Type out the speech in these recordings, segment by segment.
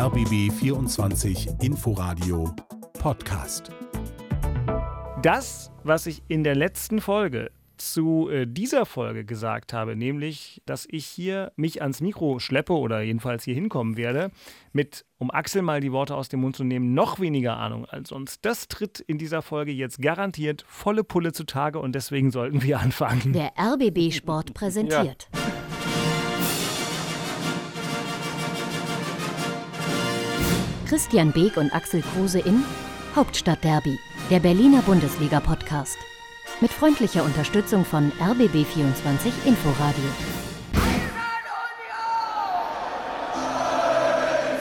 RBB 24 Inforadio Podcast. Das, was ich in der letzten Folge zu äh, dieser Folge gesagt habe, nämlich, dass ich hier mich ans Mikro schleppe oder jedenfalls hier hinkommen werde, mit, um Axel mal die Worte aus dem Mund zu nehmen, noch weniger Ahnung als sonst. Das tritt in dieser Folge jetzt garantiert volle Pulle zutage und deswegen sollten wir anfangen. Der RBB Sport präsentiert. Ja. Christian Beek und Axel Kruse in Hauptstadtderby, der Berliner Bundesliga-Podcast. Mit freundlicher Unterstützung von RBB24 Inforadio.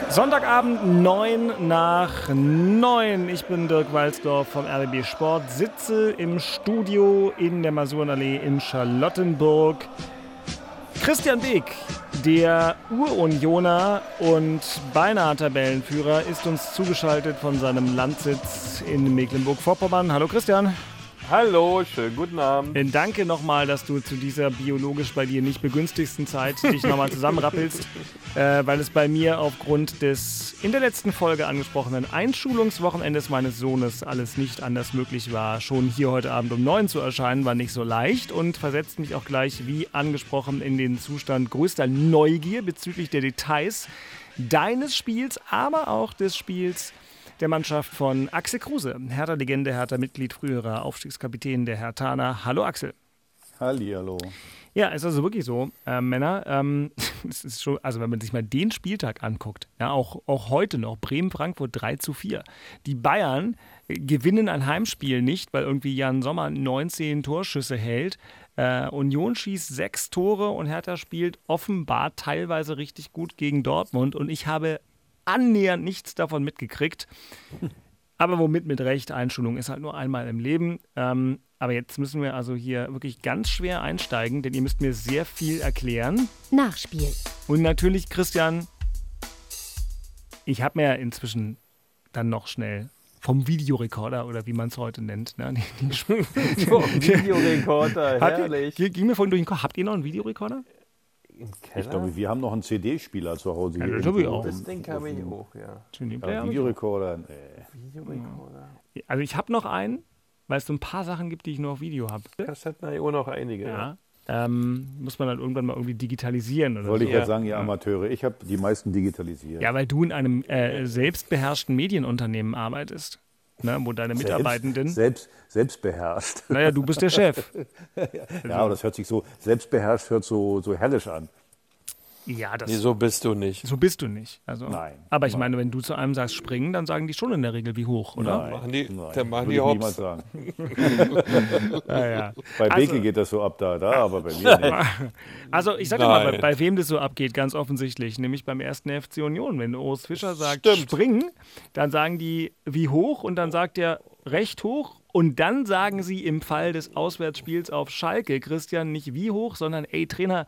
Sonntagabend 9 nach 9. Ich bin Dirk Walzdorf vom RBB Sport, sitze im Studio in der Masurenallee in Charlottenburg. Christian Beek, der Urunioner und beinahe Tabellenführer, ist uns zugeschaltet von seinem Landsitz in Mecklenburg-Vorpommern. Hallo Christian. Hallo, schönen guten Abend. Äh, danke nochmal, dass du zu dieser biologisch bei dir nicht begünstigsten Zeit dich nochmal zusammenrappelst, äh, weil es bei mir aufgrund des in der letzten Folge angesprochenen Einschulungswochenendes meines Sohnes alles nicht anders möglich war. Schon hier heute Abend um neun zu erscheinen, war nicht so leicht und versetzt mich auch gleich, wie angesprochen, in den Zustand größter Neugier bezüglich der Details deines Spiels, aber auch des Spiels der Mannschaft von Axel Kruse, Hertha-Legende, Hertha-Mitglied, früherer Aufstiegskapitän der Hertaner. Hallo Axel. Hallihallo. Ja, ist also wirklich so, äh, Männer. Ähm, es ist schon, also wenn man sich mal den Spieltag anguckt, ja, auch, auch heute noch, Bremen-Frankfurt 3 zu 4. Die Bayern gewinnen ein Heimspiel nicht, weil irgendwie Jan Sommer 19 Torschüsse hält. Äh, Union schießt sechs Tore und Hertha spielt offenbar teilweise richtig gut gegen Dortmund. Und ich habe annähernd nichts davon mitgekriegt. Aber womit mit Recht, Einschulung ist halt nur einmal im Leben. Ähm, aber jetzt müssen wir also hier wirklich ganz schwer einsteigen, denn ihr müsst mir sehr viel erklären. Nachspiel. Und natürlich, Christian, ich habe mir inzwischen dann noch schnell vom Videorekorder oder wie man es heute nennt. Ne? Videorekorder, herrlich. Ihr, ging mir vorhin durch den Kopf. Habt ihr noch einen Videorekorder? Ich glaube, wir haben noch einen CD-Spieler zu Hause. Ja, das habe ich auch. Das Ding habe ich auch, ja. ja Videorekorder, nee. Videorekorder. Also ich habe noch einen, weil es so ein paar Sachen gibt, die ich nur auf Video habe. Kassetten habe ich auch noch einige, ja. ja. Ähm, muss man dann irgendwann mal irgendwie digitalisieren. Oder Wollte so. ich ja sagen, ihr Amateure. Ich habe die meisten digitalisiert. Ja, weil du in einem äh, selbstbeherrschten Medienunternehmen arbeitest ne, wo deine Mitarbeitenden. Selbst, selbst beherrscht. Naja, du bist der Chef. ja, aber das hört sich so, selbstbeherrscht hört so, so herrlich an. Ja, das. Nee, so bist du nicht. So bist du nicht. Also, nein. Aber ich nein. meine, wenn du zu einem sagst springen, dann sagen die schon in der Regel wie hoch, oder? Nein. Machen die, nein. Dann machen Würde die Hops. sagen. ja, ja. Bei Beke also, geht das so ab da, da, aber bei mir nicht. Also ich sage mal, bei, bei, wem das so abgeht, ganz offensichtlich, nämlich beim ersten FC Union. Wenn Urs Fischer sagt Stimmt. springen, dann sagen die wie hoch und dann sagt er recht hoch und dann sagen sie im Fall des Auswärtsspiels auf Schalke, Christian, nicht wie hoch, sondern ey Trainer,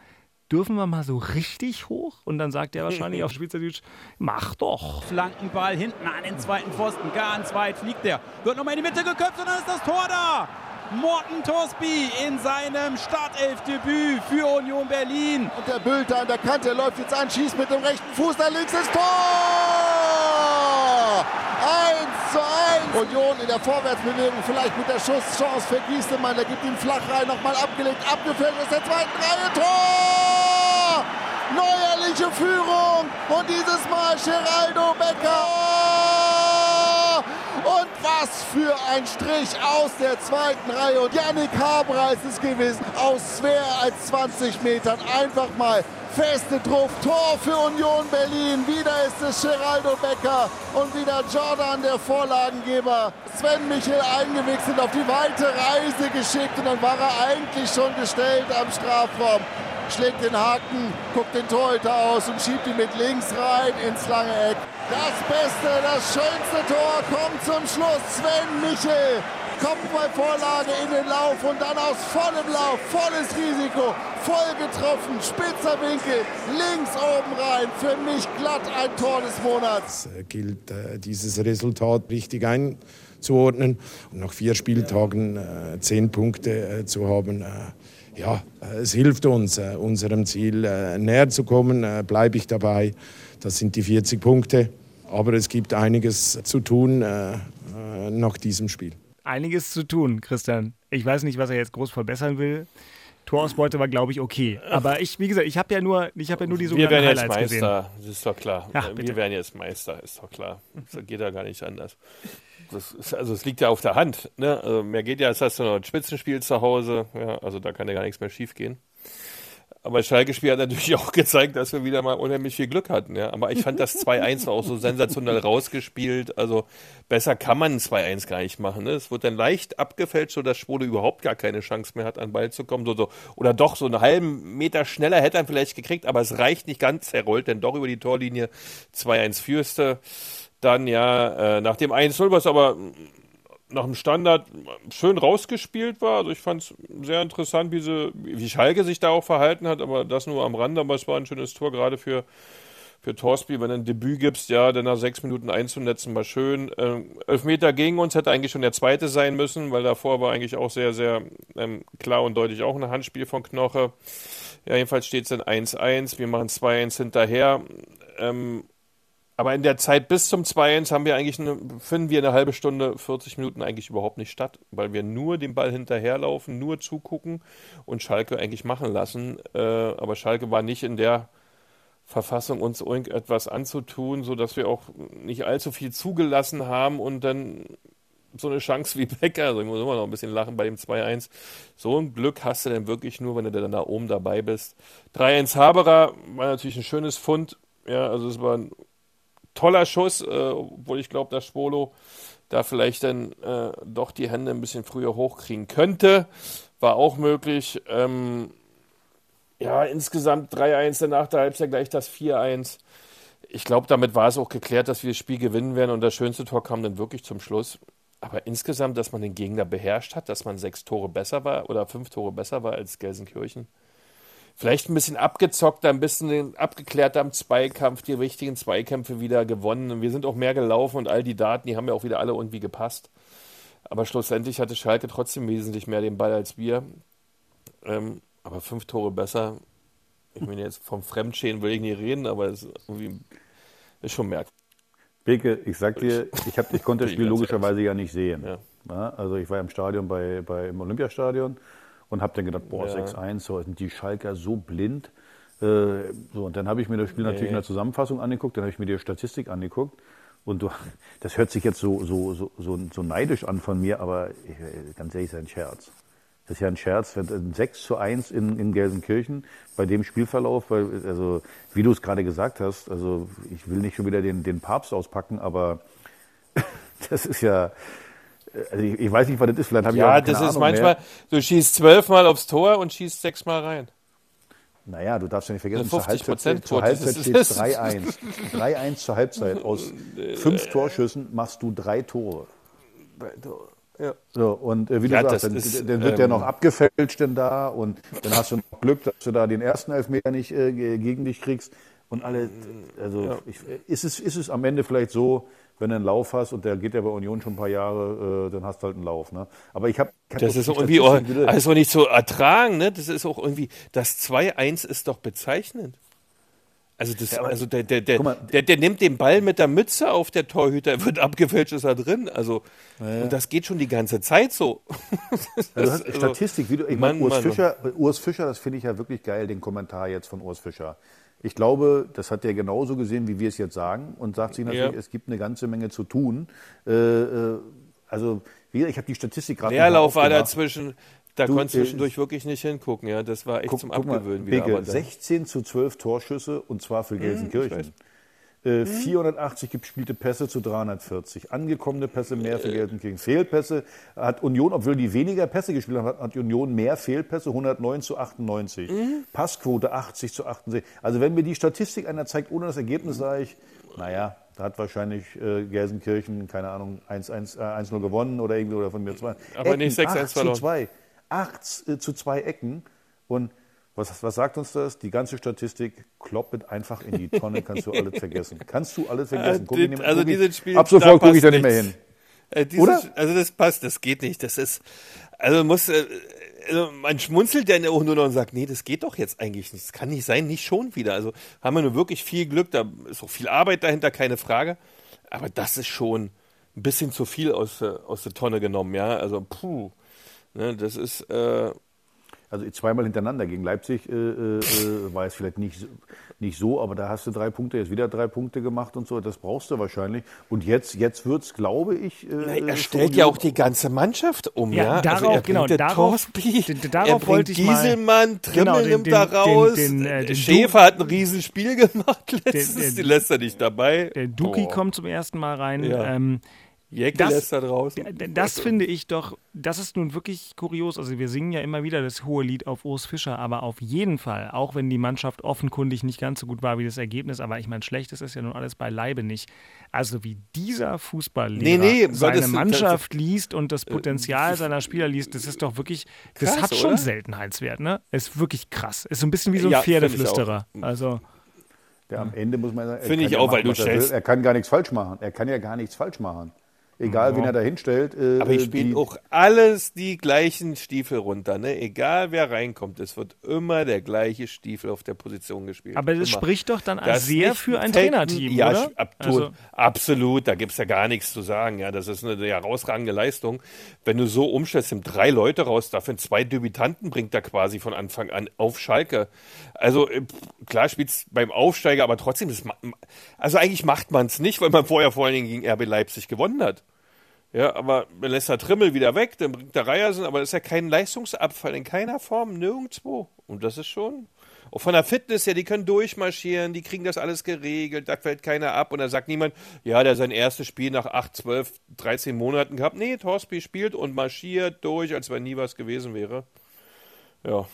dürfen wir mal so richtig hoch? Und dann sagt er wahrscheinlich auf Schweizerdeutsch, mach doch. Flankenball hinten an den zweiten Pfosten, ganz weit fliegt der. Wird nochmal in die Mitte geköpft und dann ist das Tor da. Morten Torsby in seinem Startelfdebüt für Union Berlin. Und der Bülter an der Kante läuft jetzt an, schießt mit dem rechten Fuß nach links ins Tor! 1 zu 1. Union in der Vorwärtsbewegung, vielleicht mit der Schusschance für Giesemann. Der gibt ihn flach rein, nochmal abgelegt, abgefällt aus der zweiten Reihe. Tor! Neuerliche Führung und dieses Mal Geraldo Becker. Und was für ein Strich aus der zweiten Reihe. Und Yannick Haber ist es gewesen. Aus mehr als 20 Metern einfach mal feste Druck. Tor für Union Berlin. Wieder ist es Geraldo Becker und wieder Jordan, der Vorlagengeber. Sven Michel eingewechselt auf die weite Reise geschickt und dann war er eigentlich schon gestellt am Strafraum. Schlägt den Haken, guckt den Torhüter aus und schiebt ihn mit links rein ins lange Eck. Das Beste, das schönste Tor kommt zum Schluss. Sven Michel kommt bei Vorlage in den Lauf und dann aus vollem Lauf, volles Risiko, voll getroffen, spitzer Winkel, links oben rein. Für mich glatt ein Tor des Monats. Es gilt, äh, dieses Resultat richtig einzuordnen und nach vier Spieltagen äh, zehn Punkte äh, zu haben ja, es hilft uns, unserem Ziel näher zu kommen, bleibe ich dabei. Das sind die 40 Punkte. aber es gibt einiges zu tun äh, nach diesem Spiel. Einiges zu tun, Christian. Ich weiß nicht, was er jetzt groß verbessern will. Torausbeute war, glaube ich, okay. Aber ich, wie gesagt, ich habe ja nur, ich habe ja nur die sogenannten Wir werden jetzt Meister, gesehen. das ist doch klar. Ja, wir werden jetzt Meister, ist doch klar. Das geht ja gar nicht anders. Das ist, also es liegt ja auf der Hand. Ne? Also mehr geht ja, als hast du noch ein Spitzenspiel zu Hause. Ja, also da kann ja gar nichts mehr schief gehen. Aber Schalke-Spiel hat natürlich auch gezeigt, dass wir wieder mal unheimlich viel Glück hatten. Ja. Aber ich fand das 2-1 war auch so sensationell rausgespielt. Also besser kann man ein 2-1 gar nicht machen. Ne. Es wird dann leicht abgefälscht, sodass Schwode überhaupt gar keine Chance mehr hat, an den Ball zu kommen. So, so. Oder doch, so einen halben Meter schneller hätte er vielleicht gekriegt, aber es reicht nicht ganz. Er rollt dann doch über die Torlinie 2-1 Fürste. Dann ja, äh, nach dem 1-0, was aber nach dem Standard schön rausgespielt war. Also ich fand es sehr interessant, wie, sie, wie Schalke sich da auch verhalten hat, aber das nur am Rande. Aber es war ein schönes Tor, gerade für, für Torsby, wenn du ein Debüt gibst, ja, dann nach sechs Minuten einzunetzen, war schön. Ähm, Meter gegen uns hätte eigentlich schon der zweite sein müssen, weil davor war eigentlich auch sehr, sehr ähm, klar und deutlich auch ein Handspiel von Knoche. Ja, jedenfalls steht es dann 1-1. Wir machen 2-1 hinterher. Ähm, aber in der Zeit bis zum 2-1 haben wir eigentlich eine, finden wir eine halbe Stunde, 40 Minuten eigentlich überhaupt nicht statt, weil wir nur den Ball hinterherlaufen, nur zugucken und Schalke eigentlich machen lassen. Äh, aber Schalke war nicht in der Verfassung, uns irgendetwas anzutun, sodass wir auch nicht allzu viel zugelassen haben und dann so eine Chance wie Becker, also ich muss immer noch ein bisschen lachen bei dem 2-1. So ein Glück hast du denn wirklich nur, wenn du dann da oben dabei bist. 3-1 Haberer war natürlich ein schönes Fund. Ja, also es war ein toller Schuss, äh, obwohl ich glaube, dass Schwolo da vielleicht dann äh, doch die Hände ein bisschen früher hochkriegen könnte. War auch möglich. Ähm, ja, insgesamt 3-1, danach der Halbzeit gleich das 4-1. Ich glaube, damit war es auch geklärt, dass wir das Spiel gewinnen werden und das schönste Tor kam dann wirklich zum Schluss. Aber insgesamt, dass man den Gegner beherrscht hat, dass man sechs Tore besser war oder fünf Tore besser war als Gelsenkirchen, vielleicht ein bisschen abgezockt, ein bisschen abgeklärt am Zweikampf, die richtigen Zweikämpfe wieder gewonnen. Wir sind auch mehr gelaufen und all die Daten, die haben ja auch wieder alle irgendwie gepasst. Aber schlussendlich hatte Schalke trotzdem wesentlich mehr den Ball als wir. Ähm, aber fünf Tore besser. Ich meine, jetzt vom Fremdschäden will ich nicht reden, aber es ist, ist schon merkwürdig. Beke, ich sag dir, ich, hab, ich konnte das Spiel logischerweise ja nicht sehen. Ja. also ich war im Stadion bei, bei, im Olympiastadion und habe dann gedacht, boah, ja. 6-1, so sind die Schalker so blind. Äh, so, und dann habe ich mir das Spiel nee. natürlich in der Zusammenfassung angeguckt, dann habe ich mir die Statistik angeguckt. Und du, das hört sich jetzt so, so, so, so, so neidisch an von mir, aber ich, ganz ehrlich, ist ein Scherz. Das ist ja ein Scherz, wenn 6 zu 1 in, in Gelsenkirchen bei dem Spielverlauf, weil, also, wie du es gerade gesagt hast, also, ich will nicht schon wieder den, den Papst auspacken, aber das ist ja, also ich, ich, weiß nicht, was das ist. Vielleicht habe ja, ich das ist Ahnung manchmal, mehr. du schießt zwölfmal aufs Tor und schießt sechsmal rein. Naja, du darfst ja nicht vergessen, zur Halbzeit, zur Halbzeit steht 3-1. 3-1 zur Halbzeit. Aus fünf Torschüssen machst du drei Tore. Ja. So, und äh, wie ja, du sagst, dann, ist, dann, wird ähm, der noch abgefälscht denn da und dann hast du noch Glück, dass du da den ersten Elfmeter nicht äh, gegen dich kriegst. Und alle, also ja. ich, ist, es, ist es am Ende vielleicht so, wenn du einen Lauf hast, und der geht ja bei Union schon ein paar Jahre, äh, dann hast du halt einen Lauf. Ne? Aber ich habe. Das ist irgendwie auch, also nicht zu ertragen, ne? Das ist auch irgendwie, das 2-1 ist doch bezeichnend. Also, das, ja, also der, der, der, mal, der, der, nimmt den Ball mit der Mütze auf, der Torhüter wird abgefälscht, ist er drin. Also, ja. und das geht schon die ganze Zeit so. Hast also, Statistik, wie du, ich meine, Urs Fischer, Urs Fischer, das finde ich ja wirklich geil, den Kommentar jetzt von Urs Fischer. Ich glaube, das hat er genauso gesehen, wie wir es jetzt sagen und sagt sich natürlich, ja. es gibt eine ganze Menge zu tun. Äh, äh also, ich habe die Statistik gerade. Leerlauf war dazwischen. Da du, konntest du zwischendurch äh, wirklich nicht hingucken, ja. Das war echt guck, zum Abgewöhnen mal, wieder. 16 zu 12 Torschüsse und zwar für hm, Gelsenkirchen. 480 äh, gespielte Pässe zu 340. Angekommene Pässe mehr für Gelsenkirchen. Fehlpässe hat Union, obwohl die weniger Pässe gespielt haben, hat Union mehr Fehlpässe, 109 zu 98. Mhm. Passquote 80 zu 68. Also wenn mir die Statistik einer zeigt, ohne das Ergebnis, sage ich, naja, da hat wahrscheinlich äh, Gelsenkirchen, keine Ahnung, 1-0 äh, gewonnen oder irgendwie oder von mir zwei. Aber Ecken, nicht 6-1 verloren. Zu 2. 8 äh, zu 2 Ecken und was, was sagt uns das? Die ganze Statistik kloppet einfach in die Tonne, kannst du alles vergessen. Kannst du alles vergessen. Guck, äh, also dieses Spiel, ab sofort gucke ich da nicht mehr hin. Äh, dieses, Oder? Also das passt, das geht nicht. Das ist, also muss, äh, also man schmunzelt ja auch nur noch und sagt, nee, das geht doch jetzt eigentlich nicht. Das kann nicht sein, nicht schon wieder. Also haben wir nur wirklich viel Glück, da ist auch viel Arbeit dahinter, keine Frage. aber das ist schon ein bisschen zu viel aus, aus der Tonne genommen, ja. Also, puh. Ne, das ist. Äh, also zweimal hintereinander gegen Leipzig äh, äh, äh war es vielleicht nicht, nicht so, aber da hast du drei Punkte, jetzt wieder drei Punkte gemacht und so, das brauchst du wahrscheinlich. Und jetzt, jetzt wird es, glaube ich. Äh, Na, er stellt ja auch die ganze Mannschaft um, ja. ja? Darauf, also genau, darauf, darauf wollte ich Gieselmann, Trimmel genau, den, nimmt da raus. Den, den, äh, den Schäfer hat ein Riesenspiel gemacht letztens, die lässt er nicht dabei. Der Duki oh. kommt zum ersten Mal rein. Ja. Ähm, Jäckel lässt da draußen. Das finde ich doch, das ist nun wirklich kurios. Also wir singen ja immer wieder das hohe Lied auf Urs Fischer, aber auf jeden Fall, auch wenn die Mannschaft offenkundig nicht ganz so gut war wie das Ergebnis, aber ich meine, schlecht ist ja nun alles beileibe nicht. Also wie dieser Fußballlehrer nee, nee, seine Mannschaft liest und das Potenzial seiner Spieler liest, das ist doch wirklich, das krass, hat schon oder? Seltenheitswert, ne? Ist wirklich krass. Ist so ein bisschen wie so ein ja, Pferdeflüsterer. Also der am Ende muss man sagen, finde ich auch, weil du stellst. Er kann gar nichts falsch machen. Er kann ja gar nichts falsch machen egal ja. wen er da hinstellt. Äh, Aber ich spiele auch alles die gleichen Stiefel runter, ne? Egal wer reinkommt, es wird immer der gleiche Stiefel auf der Position gespielt. Aber das immer. spricht doch dann das sehr für ein Trainerteam, ja, oder? Ab, also. Absolut, da gibt es ja gar nichts zu sagen. Ja, das ist eine herausragende Leistung. Wenn du so umstellst, sind drei Leute raus, dafür zwei Debütanten bringt er quasi von Anfang an auf Schalke. Also äh, klar spielt es beim Aufsteiger, aber trotzdem, das, also eigentlich macht man es nicht, weil man vorher vor allen Dingen gegen RB Leipzig gewonnen hat. Ja, aber man lässt da Trimmel wieder weg, dann bringt der Reiersen, aber das ist ja kein Leistungsabfall in keiner Form, nirgendwo. Und das ist schon. Auch von der Fitness her, die können durchmarschieren, die kriegen das alles geregelt, da fällt keiner ab und da sagt niemand, ja, der sein erstes Spiel nach 8, 12, 13 Monaten gehabt. Nee, Torsby spielt und marschiert durch, als wenn nie was gewesen wäre. Ja,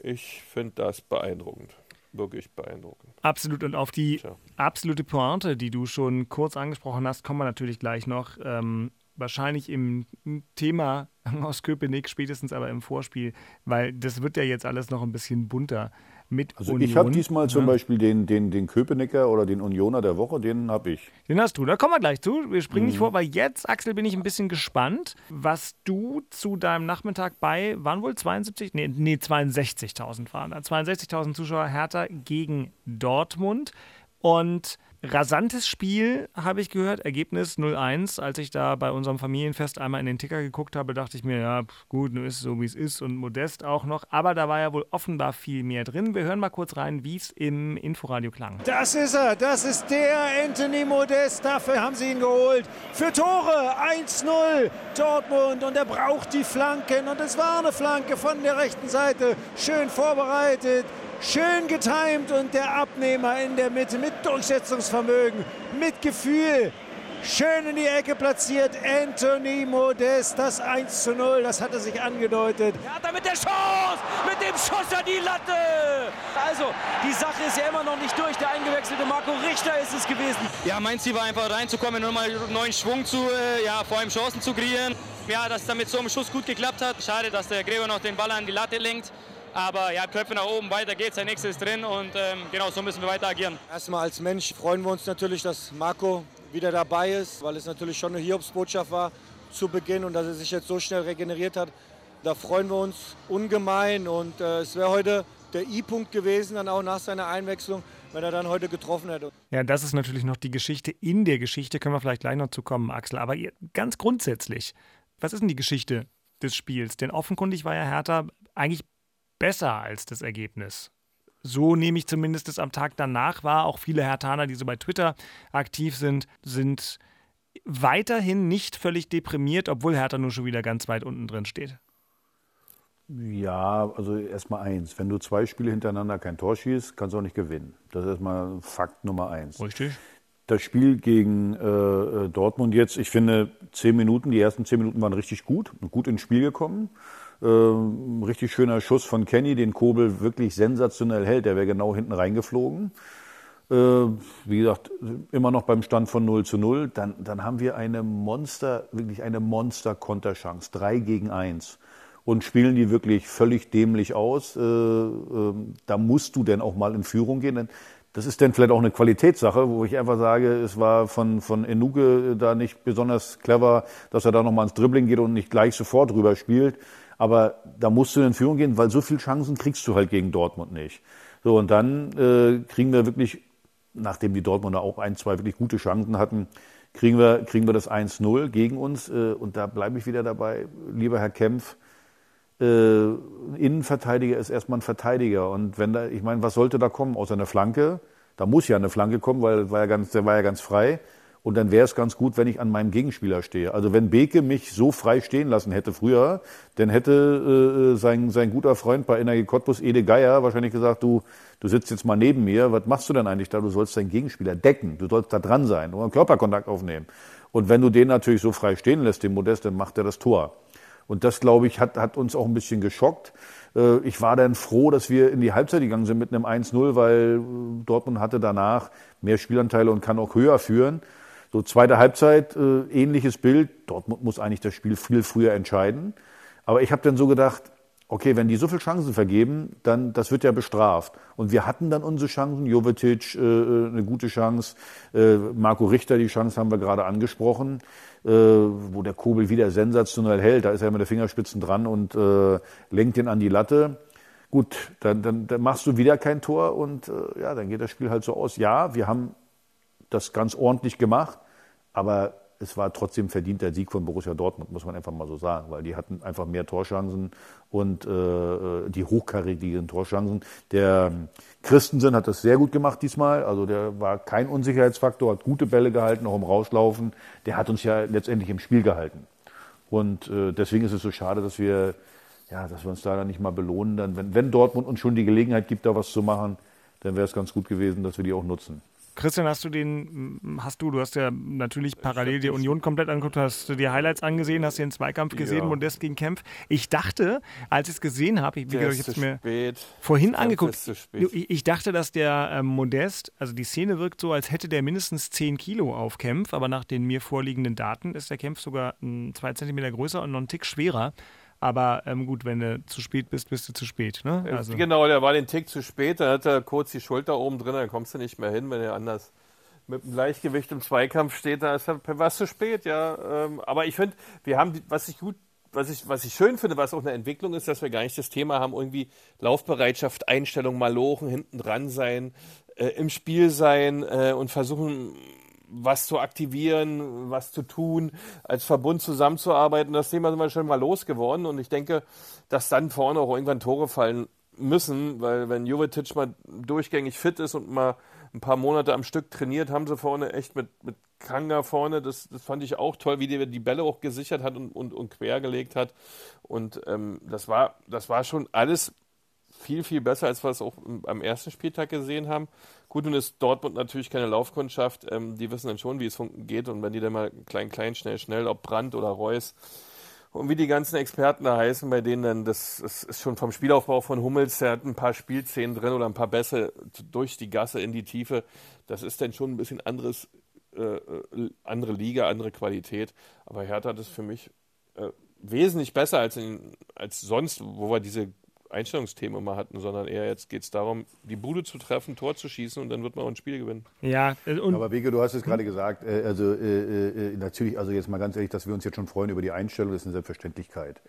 ich finde das beeindruckend wirklich beeindruckend. Absolut. Und auf die Tja. absolute Pointe, die du schon kurz angesprochen hast, kommen wir natürlich gleich noch. Ähm, wahrscheinlich im Thema aus Köpenick, spätestens aber im Vorspiel, weil das wird ja jetzt alles noch ein bisschen bunter mit also Union. ich habe diesmal zum ja. Beispiel den, den, den Köpenicker oder den Unioner der Woche, den habe ich. Den hast du, da kommen wir gleich zu. Wir springen mhm. nicht vor, weil jetzt, Axel, bin ich ein bisschen gespannt, was du zu deinem Nachmittag bei, waren wohl 72? Nee, nee 62.000 waren da. 62.000 Zuschauer Hertha gegen Dortmund. Und Rasantes Spiel, habe ich gehört. Ergebnis 0-1. Als ich da bei unserem Familienfest einmal in den Ticker geguckt habe, dachte ich mir, ja, gut, nun ist es so, wie es ist und modest auch noch. Aber da war ja wohl offenbar viel mehr drin. Wir hören mal kurz rein, wie es im Inforadio klang. Das ist er. Das ist der Anthony Modest. Dafür haben sie ihn geholt. Für Tore 1-0 Dortmund. Und er braucht die Flanken. Und es war eine Flanke von der rechten Seite. Schön vorbereitet. Schön getimt und der Abnehmer in der Mitte mit Durchsetzungsvermögen, mit Gefühl. Schön in die Ecke platziert. Anthony Modest, das 1 zu 0, das hat er sich angedeutet. Er hat damit der Chance, mit dem Schuss an die Latte. Also, die Sache ist ja immer noch nicht durch. Der eingewechselte Marco Richter ist es gewesen. Ja, mein Ziel war einfach reinzukommen, nochmal neuen Schwung zu, äh, ja, vor allem Chancen zu kreieren. Ja, dass es dann mit so einem Schuss gut geklappt hat. Schade, dass der Gräber noch den Ball an die Latte lenkt. Aber ja, Köpfe nach oben, weiter geht's, der nächste ist drin und ähm, genau so müssen wir weiter agieren. Erstmal als Mensch freuen wir uns natürlich, dass Marco wieder dabei ist, weil es natürlich schon eine Hiobsbotschaft war zu Beginn und dass er sich jetzt so schnell regeneriert hat. Da freuen wir uns ungemein und äh, es wäre heute der I-Punkt gewesen, dann auch nach seiner Einwechslung, wenn er dann heute getroffen hätte. Ja, das ist natürlich noch die Geschichte in der Geschichte, können wir vielleicht gleich noch zu kommen, Axel. Aber ganz grundsätzlich, was ist denn die Geschichte des Spiels? Denn offenkundig war ja Hertha eigentlich besser als das Ergebnis. So nehme ich zumindest es am Tag danach wahr. Auch viele Hertaner, die so bei Twitter aktiv sind, sind weiterhin nicht völlig deprimiert, obwohl Hertha nur schon wieder ganz weit unten drin steht. Ja, also erstmal eins. Wenn du zwei Spiele hintereinander kein Tor schießt, kannst du auch nicht gewinnen. Das ist erstmal Fakt Nummer eins. Richtig. Das Spiel gegen äh, Dortmund jetzt, ich finde, zehn Minuten, die ersten zehn Minuten waren richtig gut, gut ins Spiel gekommen. Ähm, richtig schöner Schuss von Kenny, den Kobel wirklich sensationell hält. Der wäre genau hinten reingeflogen. Äh, wie gesagt, immer noch beim Stand von 0 zu 0. Dann, dann haben wir eine Monster, wirklich eine Monster-Konterchance. 3 gegen 1 und spielen die wirklich völlig dämlich aus. Äh, äh, da musst du denn auch mal in Führung gehen. Denn das ist dann vielleicht auch eine Qualitätssache, wo ich einfach sage, es war von, von Enuke da nicht besonders clever, dass er da nochmal ins Dribbling geht und nicht gleich sofort rüber spielt. Aber da musst du in Führung gehen, weil so viele Chancen kriegst du halt gegen Dortmund nicht. So, und dann äh, kriegen wir wirklich nachdem die Dortmunder auch ein, zwei wirklich gute Chancen hatten, kriegen wir, kriegen wir das 1-0 gegen uns. Äh, und da bleibe ich wieder dabei, lieber Herr Kempf, äh, Innenverteidiger ist erstmal ein Verteidiger. Und wenn da, ich meine, was sollte da kommen? Außer einer Flanke. Da muss ja eine Flanke kommen, weil war ja ganz, der war ja ganz frei. Und dann wäre es ganz gut, wenn ich an meinem Gegenspieler stehe. Also wenn Beke mich so frei stehen lassen hätte früher, dann hätte äh, sein, sein guter Freund bei Energie Cottbus, Ede Geier, wahrscheinlich gesagt, du, du sitzt jetzt mal neben mir, was machst du denn eigentlich da? Du sollst deinen Gegenspieler decken, du sollst da dran sein einen Körperkontakt aufnehmen. Und wenn du den natürlich so frei stehen lässt, den Modest, dann macht er das Tor. Und das, glaube ich, hat, hat uns auch ein bisschen geschockt. Äh, ich war dann froh, dass wir in die Halbzeit gegangen sind mit einem 1-0, weil äh, Dortmund hatte danach mehr Spielanteile und kann auch höher führen. So zweite Halbzeit, äh, ähnliches Bild. Dortmund muss eigentlich das Spiel viel früher entscheiden. Aber ich habe dann so gedacht, okay, wenn die so viele Chancen vergeben, dann das wird ja bestraft. Und wir hatten dann unsere Chancen. Jovetic äh, eine gute Chance, äh, Marco Richter die Chance haben wir gerade angesprochen, äh, wo der Kobel wieder sensationell hält. Da ist er mit der Fingerspitzen dran und äh, lenkt ihn an die Latte. Gut, dann, dann, dann machst du wieder kein Tor und äh, ja, dann geht das Spiel halt so aus. Ja, wir haben das ganz ordentlich gemacht, aber es war trotzdem verdient der Sieg von Borussia Dortmund, muss man einfach mal so sagen, weil die hatten einfach mehr Torchancen und äh, die hochkarätigen Torchancen. Der Christensen hat das sehr gut gemacht diesmal, also der war kein Unsicherheitsfaktor, hat gute Bälle gehalten, auch im Rauslaufen. Der hat uns ja letztendlich im Spiel gehalten. Und äh, deswegen ist es so schade, dass wir, ja, dass wir uns da dann nicht mal belohnen. Dann, wenn, wenn Dortmund uns schon die Gelegenheit gibt, da was zu machen, dann wäre es ganz gut gewesen, dass wir die auch nutzen. Christian, hast du den, hast du, du hast ja natürlich parallel die Union komplett angeguckt, hast du die Highlights angesehen, hast den Zweikampf gesehen, ja. Modest gegen Kempf. Ich dachte, als ich es gesehen habe, ich, wie gesagt, ich habe es mir spät. vorhin Kempf angeguckt, ich, ich, dachte, dass der ähm, Modest, also die Szene wirkt so, als hätte der mindestens 10 Kilo auf Kempf, aber nach den mir vorliegenden Daten ist der Kempf sogar zwei Zentimeter größer und noch einen Tick schwerer. Aber ähm, gut, wenn du zu spät bist, bist du zu spät. Ne? Also. Genau, der war den Tick zu spät, dann hat er kurz die Schulter oben drin, dann kommst du nicht mehr hin, wenn er anders mit dem Gleichgewicht im Zweikampf steht, da ist er was zu spät, ja. Ähm, aber ich finde, wir haben, was ich gut, was ich, was ich schön finde, was auch eine Entwicklung ist, dass wir gar nicht das Thema haben, irgendwie Laufbereitschaft, Einstellung, Malochen, hinten dran sein, äh, im Spiel sein äh, und versuchen, was zu aktivieren, was zu tun, als Verbund zusammenzuarbeiten. Das Thema sind wir schon mal losgeworden und ich denke, dass dann vorne auch irgendwann Tore fallen müssen, weil wenn Jovetic mal durchgängig fit ist und mal ein paar Monate am Stück trainiert, haben sie vorne echt mit, mit Kanga vorne, das, das fand ich auch toll, wie der die Bälle auch gesichert hat und, und, und quergelegt hat. Und ähm, das, war, das war schon alles viel, viel besser, als wir es auch am ersten Spieltag gesehen haben. Gut, nun ist Dortmund natürlich keine Laufkundschaft. Ähm, die wissen dann schon, wie es geht. Und wenn die dann mal klein, klein, schnell, schnell, ob Brandt oder Reus und wie die ganzen Experten da heißen, bei denen dann, das, ist schon vom Spielaufbau von Hummels, der hat ein paar Spielszenen drin oder ein paar Bässe durch die Gasse in die Tiefe. Das ist dann schon ein bisschen anderes, äh, äh andere Liga, andere Qualität. Aber Hertha hat es für mich äh, wesentlich besser als, in, als sonst, wo wir diese Einstellungsthemen immer hatten, sondern eher jetzt geht es darum, die Bude zu treffen, Tor zu schießen und dann wird man auch ein Spiel gewinnen. Ja, äh, und aber Wege, du hast es gerade gesagt, äh, also äh, äh, natürlich, also jetzt mal ganz ehrlich, dass wir uns jetzt schon freuen über die Einstellung, das ist eine Selbstverständlichkeit.